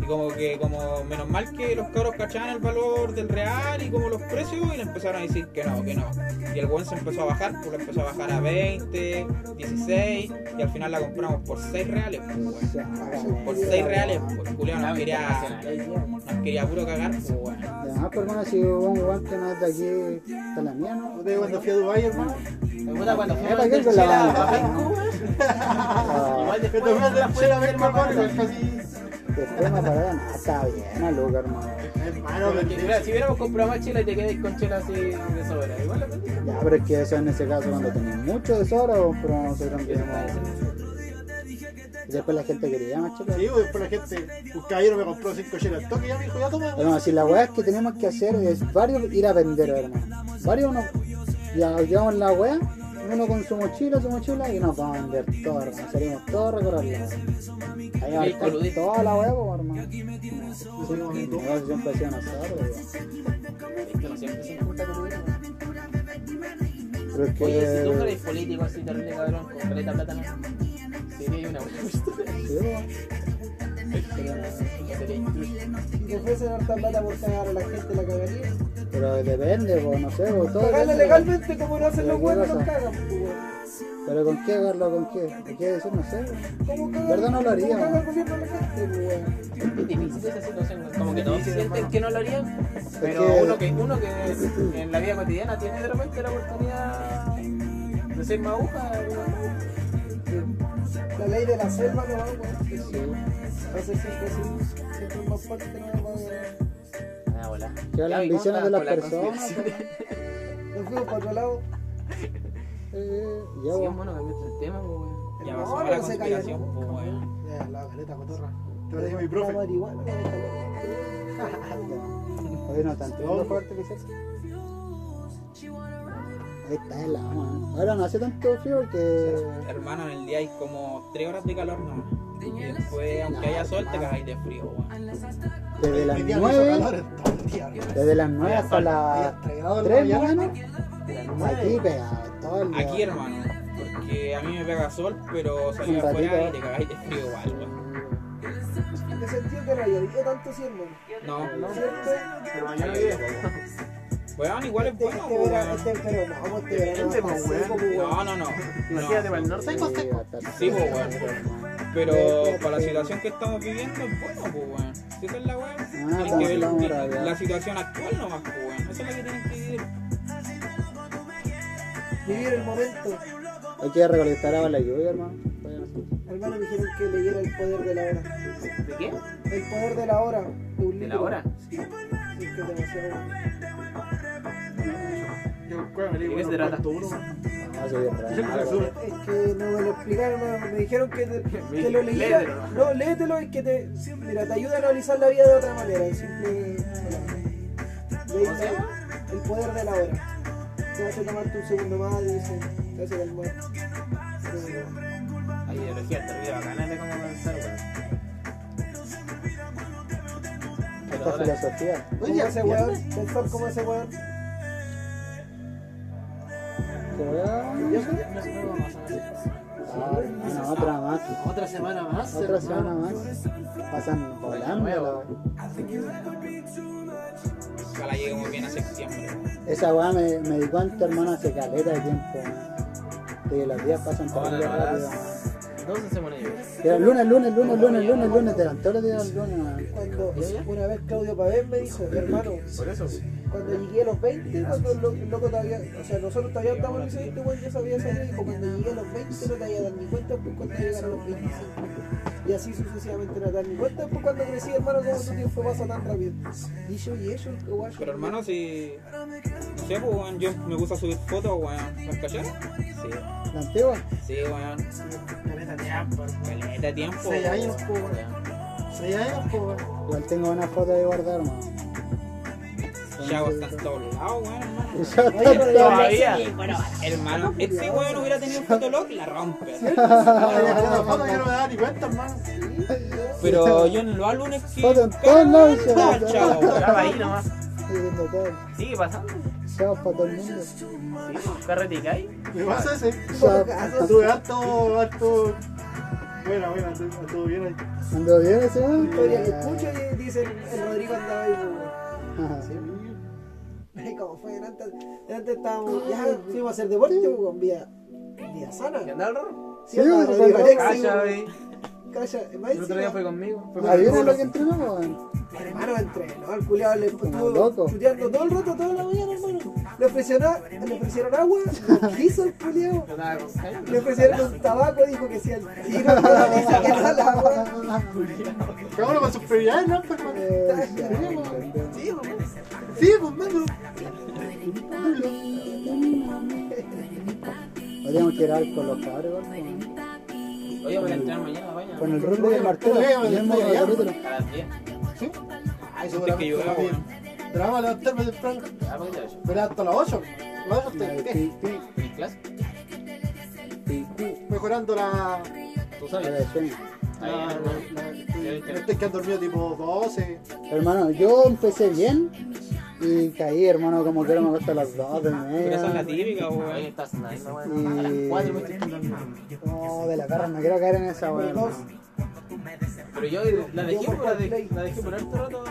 Y como que, como menos mal que los cabros cachaban el valor del real y como los precios y le empezaron a decir que no, que no. Y el weón se empezó a bajar, pues empezó a bajar a 20, 16 y al final la compramos por 6 reales, pues, weón. Por 6 reales, pues, culiao nos quería, nos quería puro cagar, pues, weón. Además, por hermano, si un guante no es de aquí, está la mía, ¿no? ¿Ustedes cuando fui a Dubái, hermano? Me gusta cuando fui a ¿para qué vender con la a Igual después a la hacer pueden chela a hacer ver más con barata. casi. después me pararon. Está bien, a Luca, hermano. Hermano, mira, si hubiéramos comprado más chela y te quedas con chela así de sobra, igual la. Ya, pero es que eso en ese caso cuando tenías mucho de sobra, pero nosotros después la gente quería más chela. Sí, después la gente, un caballero me compró 5 chelas toque ya me dijo, ya toma. Si la weá es que tenemos que hacer es varios ir a vender, hermano. Varios uno, ya llevamos la weá, uno con su mochila, su mochila y nos vamos a vender todo, hermano. Salimos todos a recorrer la weá. Ahí va a estar toda la weá, pues, hermano. Sí, negocio siempre ha sido nosotros, weón. Esto no siempre se junta con uno. Pero es Oye, si tú que. fueras político así terrible cabrón, con caleta plata, ¿no? Sería una buena. Si te ofrecen harta plata por cagar a la gente, la cagaría. Pero depende, pues, no sé, pues, todo Cagarla depende. legalmente como lo hacen Pero los ¿qué buenos, los cagan, pues, weón. Pero con qué agarrarlo, con qué. ¿Qué quiere decir? No sé. ¿Cómo cagar? ¿Verdad no lo haría, ¿Cómo cagar no? el gobierno a la gente, pues, weón? Es difícil esa situación, como que todos sienten que no lo harían, pero que- uno que uno que en la vida cotidiana tiene de repente la oportunidad de ser más aguja, La ley de la selva no va, a ser siempre así. Siempre es más fuerte, no va a... Ah, hola. Que las ambiciones de las personas. Nos fuimos para otro lado. Eh, ya, Sí, bueno, cambiaste el tema, pues. Ya No, pero la se cayó, conspiración, ¿no? pues, weón. Ya, la caleta, cotorra. Te parece mi La profe. marihuana, no tanto. No. ¿No que está el agua. Ahora no hace tanto frío porque. Hermano, en el día hay como 3 horas de calor nomás. Y después, aunque haya sol, te cagáis de frío, weón. Desde las Hoy día no hizo 9, calor todo el día. desde las 9 hasta las Había entregado el 3 más o mañana. menos. Aquí pegado todo el día. Aquí, hermano. Porque a mí me pega sol, pero salí afuera y te cagáis de frío igual, weón. ¿Qué sentido que no habido tanto sí, hermano? No, ¿Cierto? Pero mañana vive. Weón, igual es Este, bueno, este verano, este, pero no, este verano Gente, pues, weón. No, no, no. Imagínate para el no. norte. Sí, pues, weón. Pero para la situación que estamos viviendo es bueno, pues, weón. Si esa es la weón, tienen Ah, estamos que ver la situación actual nomás, pues, weón. Esa es la que tienen que vivir. Vivir el momento. Hay que recolectar agua en la lluvia, hermano. Hermano, me dijeron que leyera El poder de la hora. ¿De qué? El poder de la hora. De, un ¿De la hora? Sí. Sí, que es demasiado ¿De qué se trata? No, soy bien. Es que no me lo explicaron, me, me dijeron que, te- que lo leyera. Léetelo. No, léetelo y que te. Mira, te ayuda a analizar la vida de otra manera. en simple. El poder de la hora. Te hace tomarte un segundo más, dice. Te hace calmar. Hay ideología terrible bacana de cómo pensar, weón. Pero Esta filosofía. Oye, ese weón, pensar como ese weón. Yo soy- Ah, bueno, otra más. Otra semana más. Otra hermano. semana más. Pasan volando. Ojalá lleguemos bien a septiembre. Esa weá me, me di cuenta, hermano, hace caleta de tiempo. De que los días pasan no, rápido. ¿Dónde se pone yo? Era lunes, lunes, lunes, lunes, lunes, lunes, te todos los días el lunes. Cuando una vez Claudio Pavés me dijo, hermano, Por eso. cuando llegué a los 20, cuando el lo- loco todavía, o sea, nosotros todavía estamos en el siguiente weón ya sabía salir, dijo, cuando llegué a los 20 no te había dado ni cuenta pues cuando llegar a los 25. Y así sucesivamente no das ni cuenta pues cuando crecí, hermano, como tu tiempo pasa tan rápido. Y yo, y eso, el guacho. Pero hermano, si. No sé, pues, weón, yo me puse a subir fotos, weón. ¿Las cachai? Sí, La antigua. sí, weón. Caleta tiempo, hermano. Caleta tiempo. Seis años, po, weón. Seis años, po, weón. Igual tengo buenas fotos de guardar, man. Chavo está en todos lados, weón, hermano. Y Oye, pero Todavía. Hermano, este weón hubiera tenido un fotolog, la rompe. Yo no me daba ni cuenta, hermano. Pero yo en los álbumes que. Foto en todos lados, chavo. chavo, weón. Estaba ahí nomás. Sigue pasando. Chao para todo el mundo. Sí, carrete ahí. Me pasa ese. Estuve harto, harto. Buena, buena, estuvo bien ahí. ¿Ando bien ese que escucho y dicen, el Rodrigo andaba ahí, pues, weón. Ajá. Como fue antes, antes estábamos, ya fuimos a hacer deporte pues, con vida, vida sana. ¿Y rorro? Sí, Sí, Calla, weón. El otro día fue conmigo. Fue ¿Adivina conmigo. lo que entrenamos, man? Hermano, entrenó, el culiado le estuvo chuteando todo el rato, toda la mañana, hermano. Le ofrecieron, le ofrecieron agua, no quiso el culiado. Le ofrecieron un tabaco, dijo que sí al tiro, dice que no al agua. Uno con sus prioridades, ¿no? Hermano. Eh, Sí, weón. Sí, pues, mano. Podríamos quedar con los cabros, man. Oye, voy a entrenar mañana, vaya. Con el rol de martelo. A las 10. Sí. Ay, Antes que yo. Pero vamos a levantarme temprano. Pero hasta las 8. Las 8 Pi, estoy ¿En clase? mejorando la. ¿Tú sabes? Este que han dormido tipo 12. Hermano, yo empecé bien y caí, hermano, como que era me hasta las 2 de media. Pero esa es la. Estás nadando, weón. A las 4 me estoy No, de la perra, no quiero caer en esa, weón. Pero yo la dejé, por, la, dejé, la dejé por rato.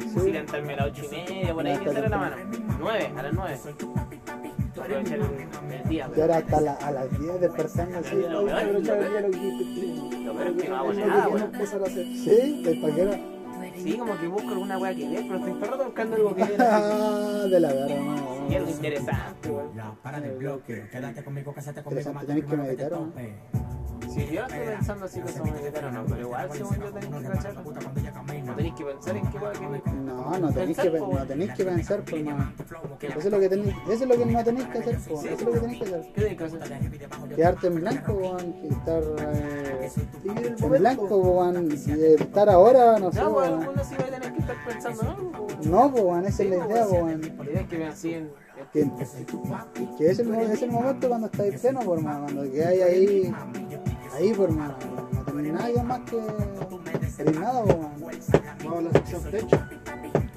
Sí. Si cantarme a las 8 y media, por ahí, que era la mano. 9, a las 9. Y ahora hasta la- a las 10 despertando así. Lo peor, es que no hago Es nada, weón. Sí, el paquero. Sí, como que busco alguna weá que ver, pero estoy todo el rato buscando algo que ver. Ah, de la verga, mano. Y algo interesante, weón. Ya, para del bloque. Quédate conmigo, cásate conmigo. Tenés que meditar. Si yo estoy pensando así que son meditar o no, pero igual según yo tenéis que cachar. No tenéis que pensar en qué weá que No, no tenéis que, no tenéis que pensar, pues, mano. Eso es lo que tenéis, eso es lo que no tenéis que hacer, pues. Eso es lo que tenéis que hacer. ¿Qué tenéis que hacer? Quedarte en blanco, weón, estar eh, en blanco, weón, estar ahora, no sé, No, pues algunos sí va a tener que estar pensando pues. No, pues, esa es la idea, pues. La idea es que vean así en. Que, que es, el, es el momento cuando estáis pleno, por mano, cuando quedáis ahí, ahí, por mano. No tenéis nada más que. Tenéis nada, por mano. Vamos a la sección techo.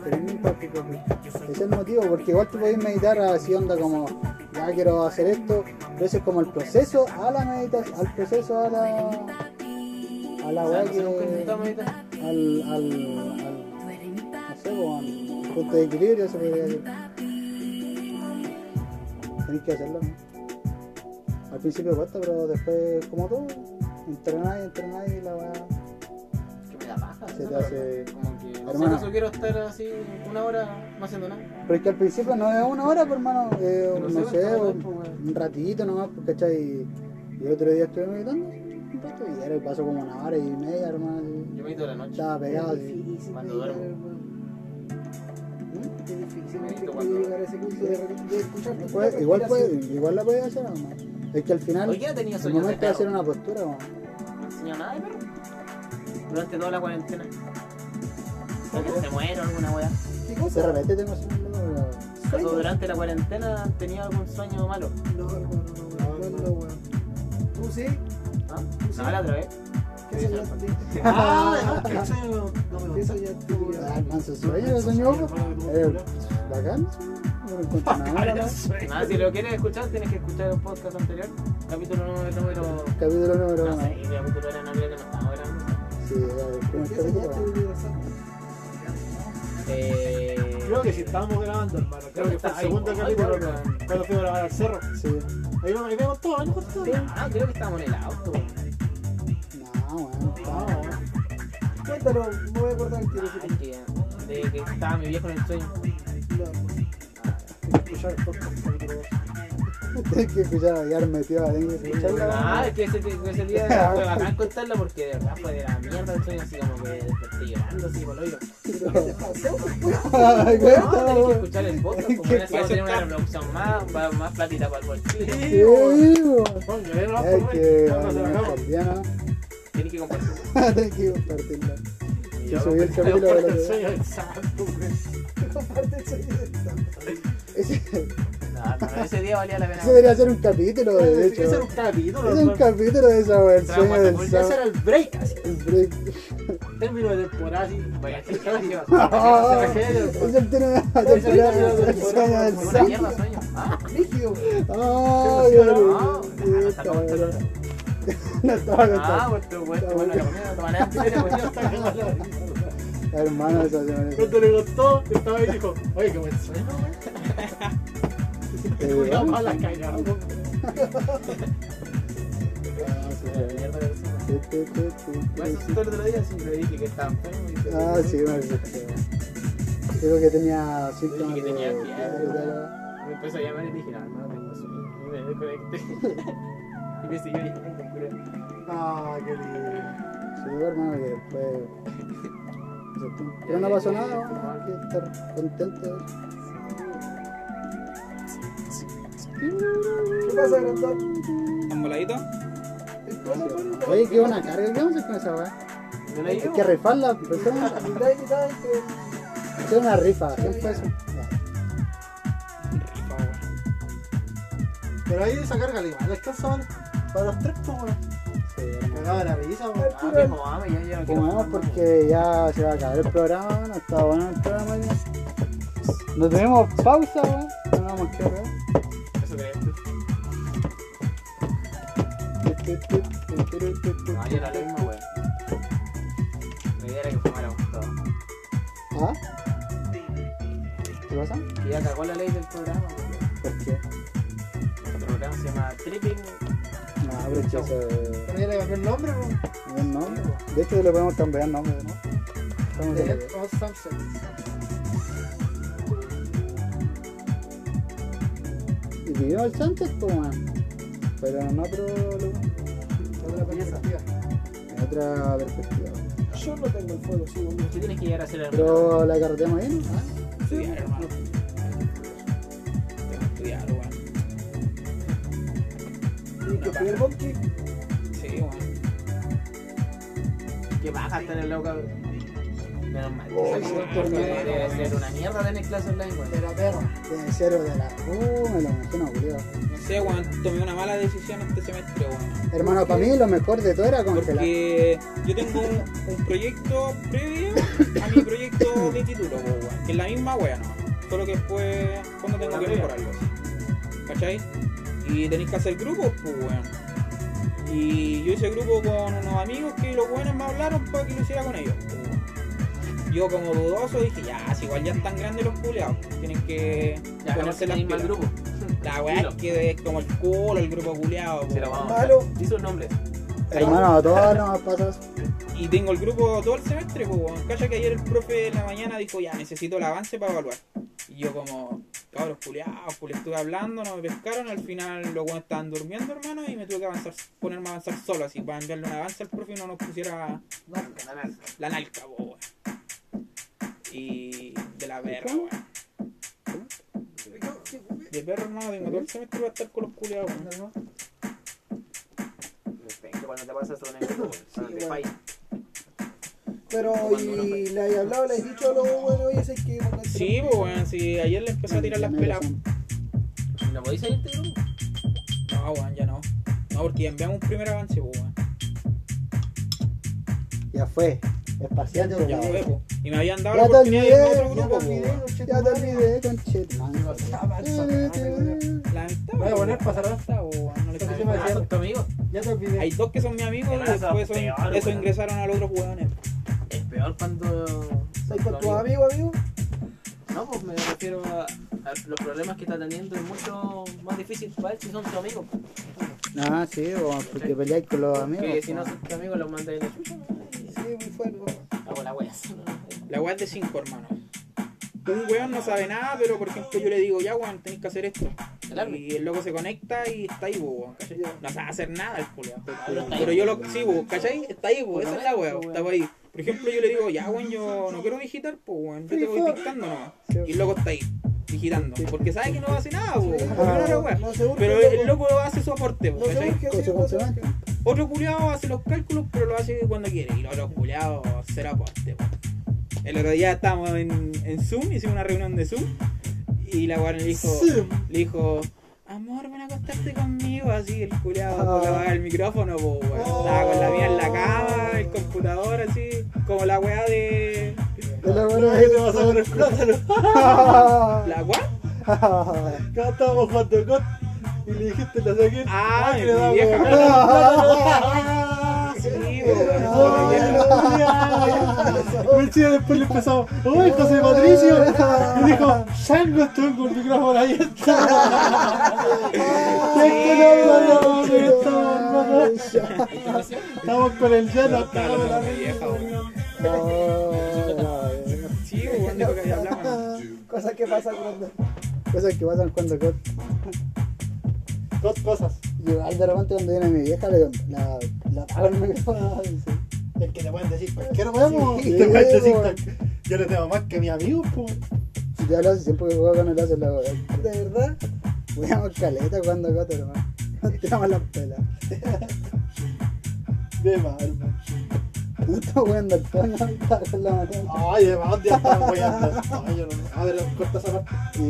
Tenéis un. Ese es el motivo, porque igual tú podéis meditar así, onda como, ya quiero hacer esto, pero ese es como el proceso a la meditación, al proceso a la. a la weá que. Al, al, al no sé, po, al punto de equilibrio se podría decir. Tenéis que hacerlo. Al principio cuesta, pero después, como todo, entrenáis, entrenáis y la weá. Que me da paja. Se te ¿no? hace- Como que. No sé, Hermano. acaso quiero estar así una hora no haciendo nada. Pero es que al principio no es una hora, pues hermano, eh, no sé, está un, pues, un ratito nomás, pues, ¿cachai? Y el otro día estuve meditando, un rato, y era pasó como una hora y media, hermano. y Yo medito la noche. Estaba pegado Es difícil Cuando duermo. hermano. ¿Mm? Es difícil Medito hay que cuando- llegar a ese punto de, escuchar igual, puede, igual la puede hacer, ¿o no? Es que al final, Hoy día tenía el de de hacer una postura, ¿o? No enseñó nada de perro. Durante toda la cuarentena. Se muera alguna weá. ¿Qué De cosa? repente tengo sueño, durante la cuarentena tenido algún sueño malo. No, hermano, no, no, no, weón. ¿Tú sí? ¿Ah? No, la otra vez. ¿Qué soñaste? Ah, no, que sueño no me ¿Qué soñaste? Ah, manso sueño, soñó, po. Eh, no encuentro nada ¿no? Nada, si lo quieres escuchar, tienes que escuchar el podcast anterior. Capítulo número. número Capítulo número no sé, capítulo era, no creo que no estaba grabando. Sí, ya, el primer ¿Qué capítulo. soñaste, universal? Eh. Creo que sí estábamos grabando, hermano. Creo que fue el segundo Ay, capítulo weón. cuando fuimos a grabar al cerro. Sí. Ahí vamos, ahí vemos todo, ahí vemos todo. Ah, creo que estábamos en el auto. No, bueno. Ah, bueno. Cuéntalo, me voy a acordar el tiro. Ay, que, de que estaba mi viejo en el sueño. Escuchar podcast. Tienes que escuchar a Guillermo metido, escucharla. Ah, es que ese, ese día fue bacán contarlo porque de verdad fue de la mierda el sueño, así como que desperté llorando así por. ¿Qué te pasó? No, tenés que escuchar el podcast, como vamos a tener una reproducción más, más platita para el bolsillo. Sí, ya no Es que a la. Diana, Tienes que compartir. tienes que compartirla. Y subí el capítulo de la El sueño del santo, güey. Comparte el sueño del santo. Ese, No, ese día valía la pena. ese debería ser un capítulo, de hecho. Ese era un capítulo, Es un capítulo de esa, weón. Sueño de del Ese era el break, así. El break. Término de temporada, así. Vaya, Es el término de temporada. El sueño del Una mierda sueño. Ah, Rígido. Ah, no, bueno. estaba ah, pues pues, la comida, no nada. Hermano, eso. Cuando le contó, estaba ahí y dijo, oye, qué buen sueño, güey. Cuidado, bueno. mala cagada, güey. Ah, sí, que dice, Ah, sí, me. Digo que tenía síntomas que tenía Me empezó a llamar y dije, no, no tengo sueño. Y me desconecté. y me siguió llamando. Ah, qué lindo. Sí, hermano, que después. Pero no pasó nada, hay que estar contento. ¿Qué pasa, grandón? ¿Están voladitos? Oye, qué buena carga, ¿qué vamos a hacer con esa weá? ¿No la Hay que rifarla, una, Mitad y mitad entre- hacer una rifa, 100 pesos. Pero ahí esa carga le alcanza ¿vale? para los tres, pues, Cagaba la güey. Ah, viejo, mami, ya, ya no quiero Comemos porque ya se va a acabar el programa, no está bueno el programa ya. No tenemos pausa, weón. No vamos a quedar, Eso crees tú. No, yo era lo mismo, weón. ¿Ah? ¿Qué pasa? Que ya cagó la ley del programa. ¿Por qué? El programa se llama Tripping. No, pero También le cambió el nombre, ¿no? un nombre. De hecho, le podemos cambiar nombre, ¿no? Acuerdo. All Samsung. Y el Sánchez, pues, weón. Pero en otro lugar, Otra perspectiva. en otra perspectiva. Yo no tengo el fuego, sí, boludo. ¿Qué tienes que llegar a hacer hermano? Pero la. Ah, Estudiar, hermano. Que fui el? Sí, weón. Que baja estar el loco. Menos mal. Oh, sí, debe ser una mierda tener clases online, weón. De la perra. Debe ser de la. Uh, me lo imagino, culiao. No sé, weón. Tomé una mala decisión este semestre, weón. Hermano, para mí lo mejor de todo era congelar. Porque yo tengo un, un proyecto previo a mi proyecto de título, weón. Que es la misma wea, ¿no? Solo que después, cuando tengo que mejorarlo. ¿Cachai? Y tenéis que hacer grupos, pues, weón. Y yo hice grupo con unos amigos que los buenos me hablaron para que lo hiciera con ellos, pues. Yo como dudoso dije, ya, si igual ya están grandes los culeados, tienen que Ya, ponerse las el pilas. grupo. La weá es que es como el culo, el grupo culeado, Se lo vamos a Malo. Dice un nombre. Hermano, a todos nos pasa eso. Y tengo el grupo todo el semestre, pues. Cacha que ayer el profe en la mañana dijo, ya, necesito el avance para evaluar. Y yo como, cabros culiados, estuve hablando, no me pescaron, al final los buenos estaban durmiendo, hermano, y me tuve que avanzar, ponerme a avanzar solo, así, para enviarle un avance al profe y no nos pusiera la nalca, po, weón. Y de la verga, weón. De perro, hermano, tengo todo el semestre para estar con los culiados, weón. Cuando te pasa eso en el grupo, Pero, ¿y le has hablado, le has dicho a los buenos oye, es que Sí, pues, weón, sí, ayer le empecé a tirar las peladas. ¿No podéis salirte del grupo? No, weón, ya no. No, porque ya enviamos un primer avance, pues, weón. Ya fue. Es paciente, Ya weón. fue, po. Y me habían dado Ya la oportunidad de ir a olvidé, otro Ya grupo, weón. conche Ya tu te olvidé, conchete. Ah, manso, madre, La mitad, Voy a po, poner mitad, po, weón, no le ¿Qué cabe te iba a nada. Ah, son tus amigos. Ya te olvidé. Hay dos que son mis amigos y después es eso, peor, eso weón. Peor cuando. ¿Estás con tus amigos, amigo? No, pues me refiero a, a los problemas que está teniendo. Es mucho más difícil para él si son tus amigos. Ah, sí, weón, porque peleáis con los amigos. Que si no weón. son tus amigos, los mandáis a la chucha. Sí, muy fuerte. Hago la wea. La weá es de cinco, hermano. Un weón no sabe nada, pero por ejemplo yo le digo, ya weón, tenéis que hacer esto. Claro. Y el loco se conecta y está ahí, weón, ¿cachai? No sabe hacer nada el está ahí. Pero yo lo, sí, po, ¿cachai? Está ahí, po, esa es la weá, está ahí. Por ejemplo, yo le digo, ya weón, yo no quiero digitar, pues weón, yo te voy dictando nomás. Y el loco está ahí, digitando. Porque sabe que no hace nada. Ah, weón. no Pero el loco hace su aporte, No no. Otro culiado hace los cálculos, pero lo hace cuando quiere. Y los otros culiados cero aporte, po. El otro día estábamos en, en Zoom, hicimos una reunión de Zoom. Y la weá le dijo, le dijo, amor, ven a acostarte conmigo. Así el culiado Ah. el micrófono, po, weón. Estaba con la mía en la cama, el computador, así, como la weá de. De la buena ¿qué te el plátano? ¿La weá? Acá estábamos jugando con y le dijiste la saqué. Ah, que le plátano. Sí, po, El chico después le empezamos, ¡Uy, José Patricio! Y dijo, Chango, estuve con el micrófono ahí está. Y es que no, no, no, que estamos. Estamos con el llano. Hablando con mi vieja. Sí. Cosas que pasan cuando. Cosas que pasan cuando Dos cosas. y igual de repente cuando viene mi vieja le la, la y dice, Es que te pueden decir cualquier po. Sí, Te pueden decir po. Yo le tengo más que mi amigo, pues. Si lo hace siempre que juego con él hace la. ¿De verdad? Jugamos caleta cuando coto, hermano. Tiramos las pelas. De mal, hermano. No está al Toño ahorita con la matenda. Ay, de estamos weyando. Ay, yo no. A ver, corta esa parte.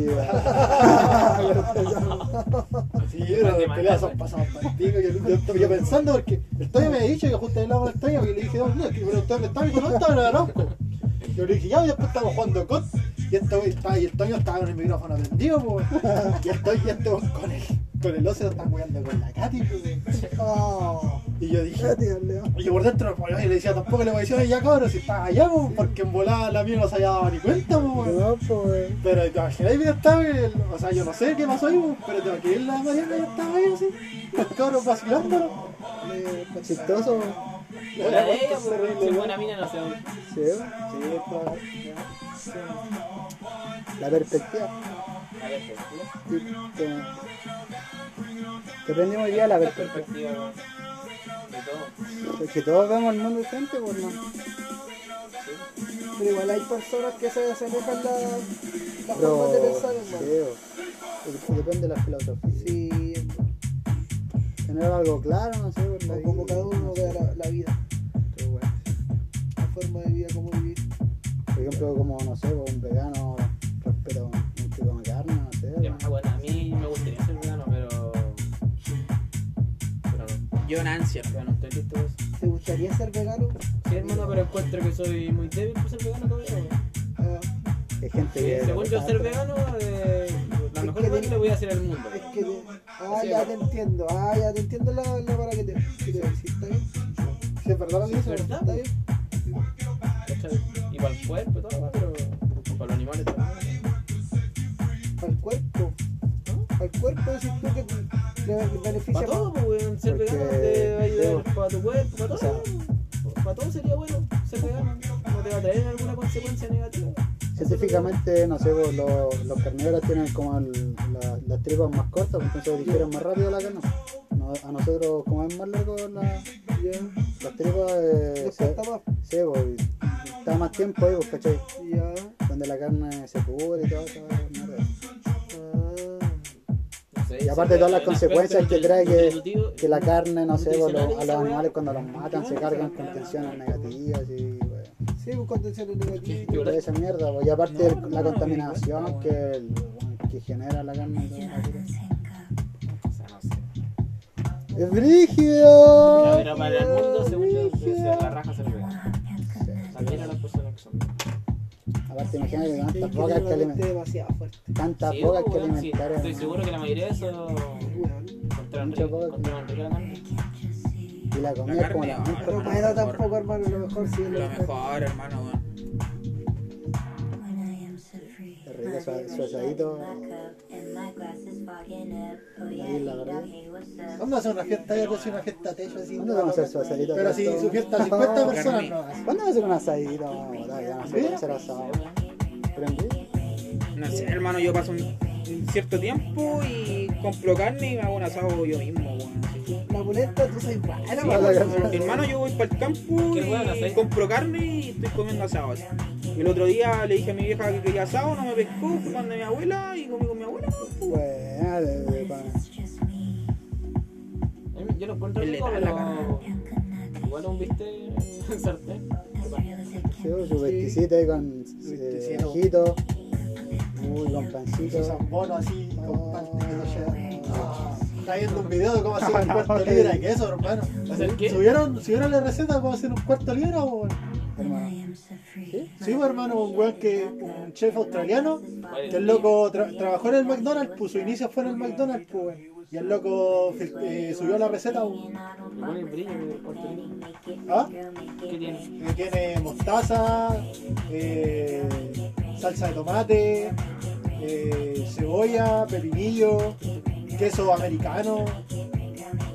Sí, pero las peleas son pasadas para pico. Yo, yo pensando porque el Toño me había dicho que justo hablaba con el Toño y le dije, no, no, que pero usted me estaba y dijo, no estaba en el arauco. Yo le dije, ya, y después estábamos jugando COD y, este estaba- y el Toño estaba con el micrófono prendido, pues. Y estoy, y este weón con él. con el ocio están jugando con la Katy, pues. Oh, Y yo dije, Leo. y yo por dentro pues, y le decía, tampoco le voy a decir, "Oye, ya cabrón, si estás allá, pues, porque en volada la mía no se había dado ni cuenta, pues. No, pues. Pero te imaginas, mira, estaba el, o sea, yo no sé qué pasó ahí, pues, pero te imaginas la Mariana ya estaba ahí así, los cabros vacilándolo. eh, chistoso. Hola de ella, Se pues, si buena mina, no sé. Sí, Sí, estaba- la perspectiva. A ver, pues, Sí, que- que aprendimos hoy día la la perspectiva. Perspectiva, weón. De todo. Es que todos vemos el mundo diferente, pues no. Pero igual hay personas que se asemejan la, la Pero, forma de pensar, hermano. Depende de la filosofía. Sí, Tener algo claro, no sé, por la o como vida. cada uno vea la, la vida, Pero bueno. la forma de vida, cómo vivir. Por ejemplo, como, no sé, pues, un vegano respeta Yo Nancy, Pero no estoy listo para eso. ¿Te gustaría ser vegano? Sí, hermano, pero encuentro que soy muy débil para ser vegano todavía. Hay gente Sí, que. según yo, ser vegano, eh, la Es mejor cosa que le voy a hacer al mundo. es que te- ah, Sí, ya te entiendo, ah, ya te entiendo la, la para que te, que te decís, ¿está bien? Sí, es verdad lo que Es dice. verdad, ¿Está bien? Y para el cuerpo y todo, pero para los animales también. Para el cuerpo. El cuerpo decís tú que te- le beneficia Para todo, pues, weón, ser Porque- vegano te va a ayudar sí, para tu cuerpo, para O sea, todo. Para todo sería bueno ser vegano. No te va a traer alguna consecuencia negativa. Científicamente, no sé, pues, los, los carnívoros tienen como el- la- las tripas más cortas, entonces digieren más rápido la carne. No- a nosotros, como es más largo la, Ya, las tripas, eh, se, más. sí, pues, está más tiempo ahí, pues, ¿cachai? Ya. Donde la carne se pudre y todo mierda. Ah. No Y aparte de todas las en consecuencias que trae que, la carne, no sé, pues, los- a los animales cuando los matan se cargan con tensiones negativas y bueno, Sí, pues contenciones negativas. Sí, toda esa mierda. pues, y aparte el- la contaminación que, el- que genera la carne y no. ¡Es brígido! Para el mundo, según yo, la raja ser vegano. También a las personas. Aparte, imagínate Sí, tantas que alimentar. Tantas Sí, que sí. alimentar. Estoy seguro que la mayoría de eso carne. Y la comida es como la carne, bueno, lo mejor. tampoco, hermano, lo mejor sí Lo mejor, hermano, Ahí en la verdad. Vamos a hacer una fiesta, yo hacer una fiesta techo así. ¿Cuándo vamos a hacer su asadito? Pero si su fiesta 50 personas no hace. ¿Cuándo vamos a hacer un asadito? No sé, hermano, yo paso un, un cierto tiempo y compro carne y me hago un asado yo mismo, weón. La muleta, tú sabes, bueno, Sí, weón. Gabriel. hermano, yo voy para el campo y compro carne y estoy comiendo asado. así. El otro día le dije a mi vieja que quería asado, no me pescó, fui donde mi abuela y comí con mi abuela. pues. Buena, de, de. Yo lo encuentro rico, letal, la pero igual un viste en sartén. Sí, su vesticita ahí con eh, ajito. Uy, con pancito. Esos zambonos así, con pan Está viendo un video de cómo hacer un cuarto libra de queso, hermano. ¿Subieron, subieron la receta de cómo hacer un cuarto libra o Hermano. Sí, pues, hermano, un weón que, un chef australiano, que el loco tra- trabajó en el McDonald's, pues su inicio fue en el McDonald's, pues. Y el loco eh, subió la receta a un, brillo. ¿ah? ¿Qué tiene? que tiene mostaza, eh, salsa de tomate, eh, cebolla, pepinillo, queso americano.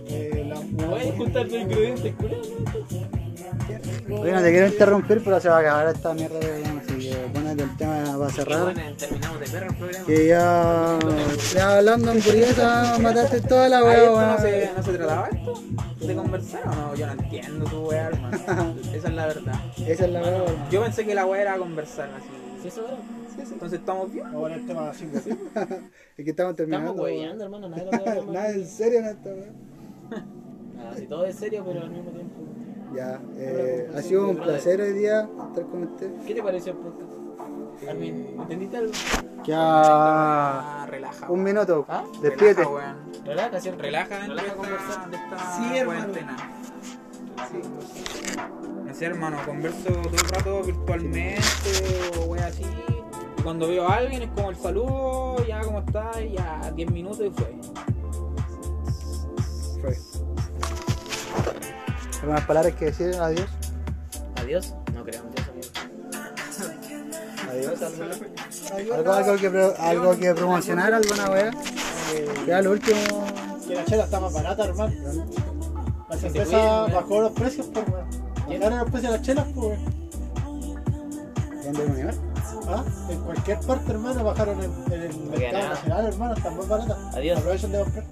Eh, la, ¿Me puedes juntar tus ingredientes? Oye, no te quiero interrumpir, pero se va a acabar esta mierda de programa, así que ponete el tema para cerrar. bueno, terminamos de perro el programa. Que ya, ya hablando hamburguesa, mataste toda la wea, ¿esto no se, ¿No se trataba esto? ¿De conversar o no? Yo no entiendo tu weá, hermano. Esa es la verdad. Esa es la weón. Yo pensé que la weá era conversar así. Si eso era. Entonces estamos bien. Vamos a poner el tema así, pues. Es que estamos terminando. Estamos hueveando, hermano. Nada de lo Nada en serio esta wea. Nada, si todo es serio, pero al mismo tiempo. Ya, eh, ha sido un placer hoy día estar con usted. ¿Qué te pareció el podcast? Armin, ¿entendiste algo? Ya, Ah, relaja. un minuto. ¿Ah? Despídete. Relaja, weón. Relaja, ¿cierto? Relaja Relaja esta, conversar. de esta Sí, hermano. cuarentena. No sé, hermano, converso todo el rato virtualmente o wea así cuando veo a alguien es como el saludo, ya como está, ya 10 minutos y fue. Fue. ¿Algunas palabras que decir adiós? ¿Adiós? No creo, adiós. Adiós, ¿Algo, que, promocionar, alguna wea. Eh, ya lo último. Que la chela está más barata, hermano. La cerveza ¿eh? bajó los precios, pues, weón. Llegaron los precios de las chelas, pues, weón. ¿Dónde es ¿Ah? En cualquier parte, hermano, bajaron en, en el mercado nada. nacional, hermano, están más baratas. Adiós. Aprovechen de comprar.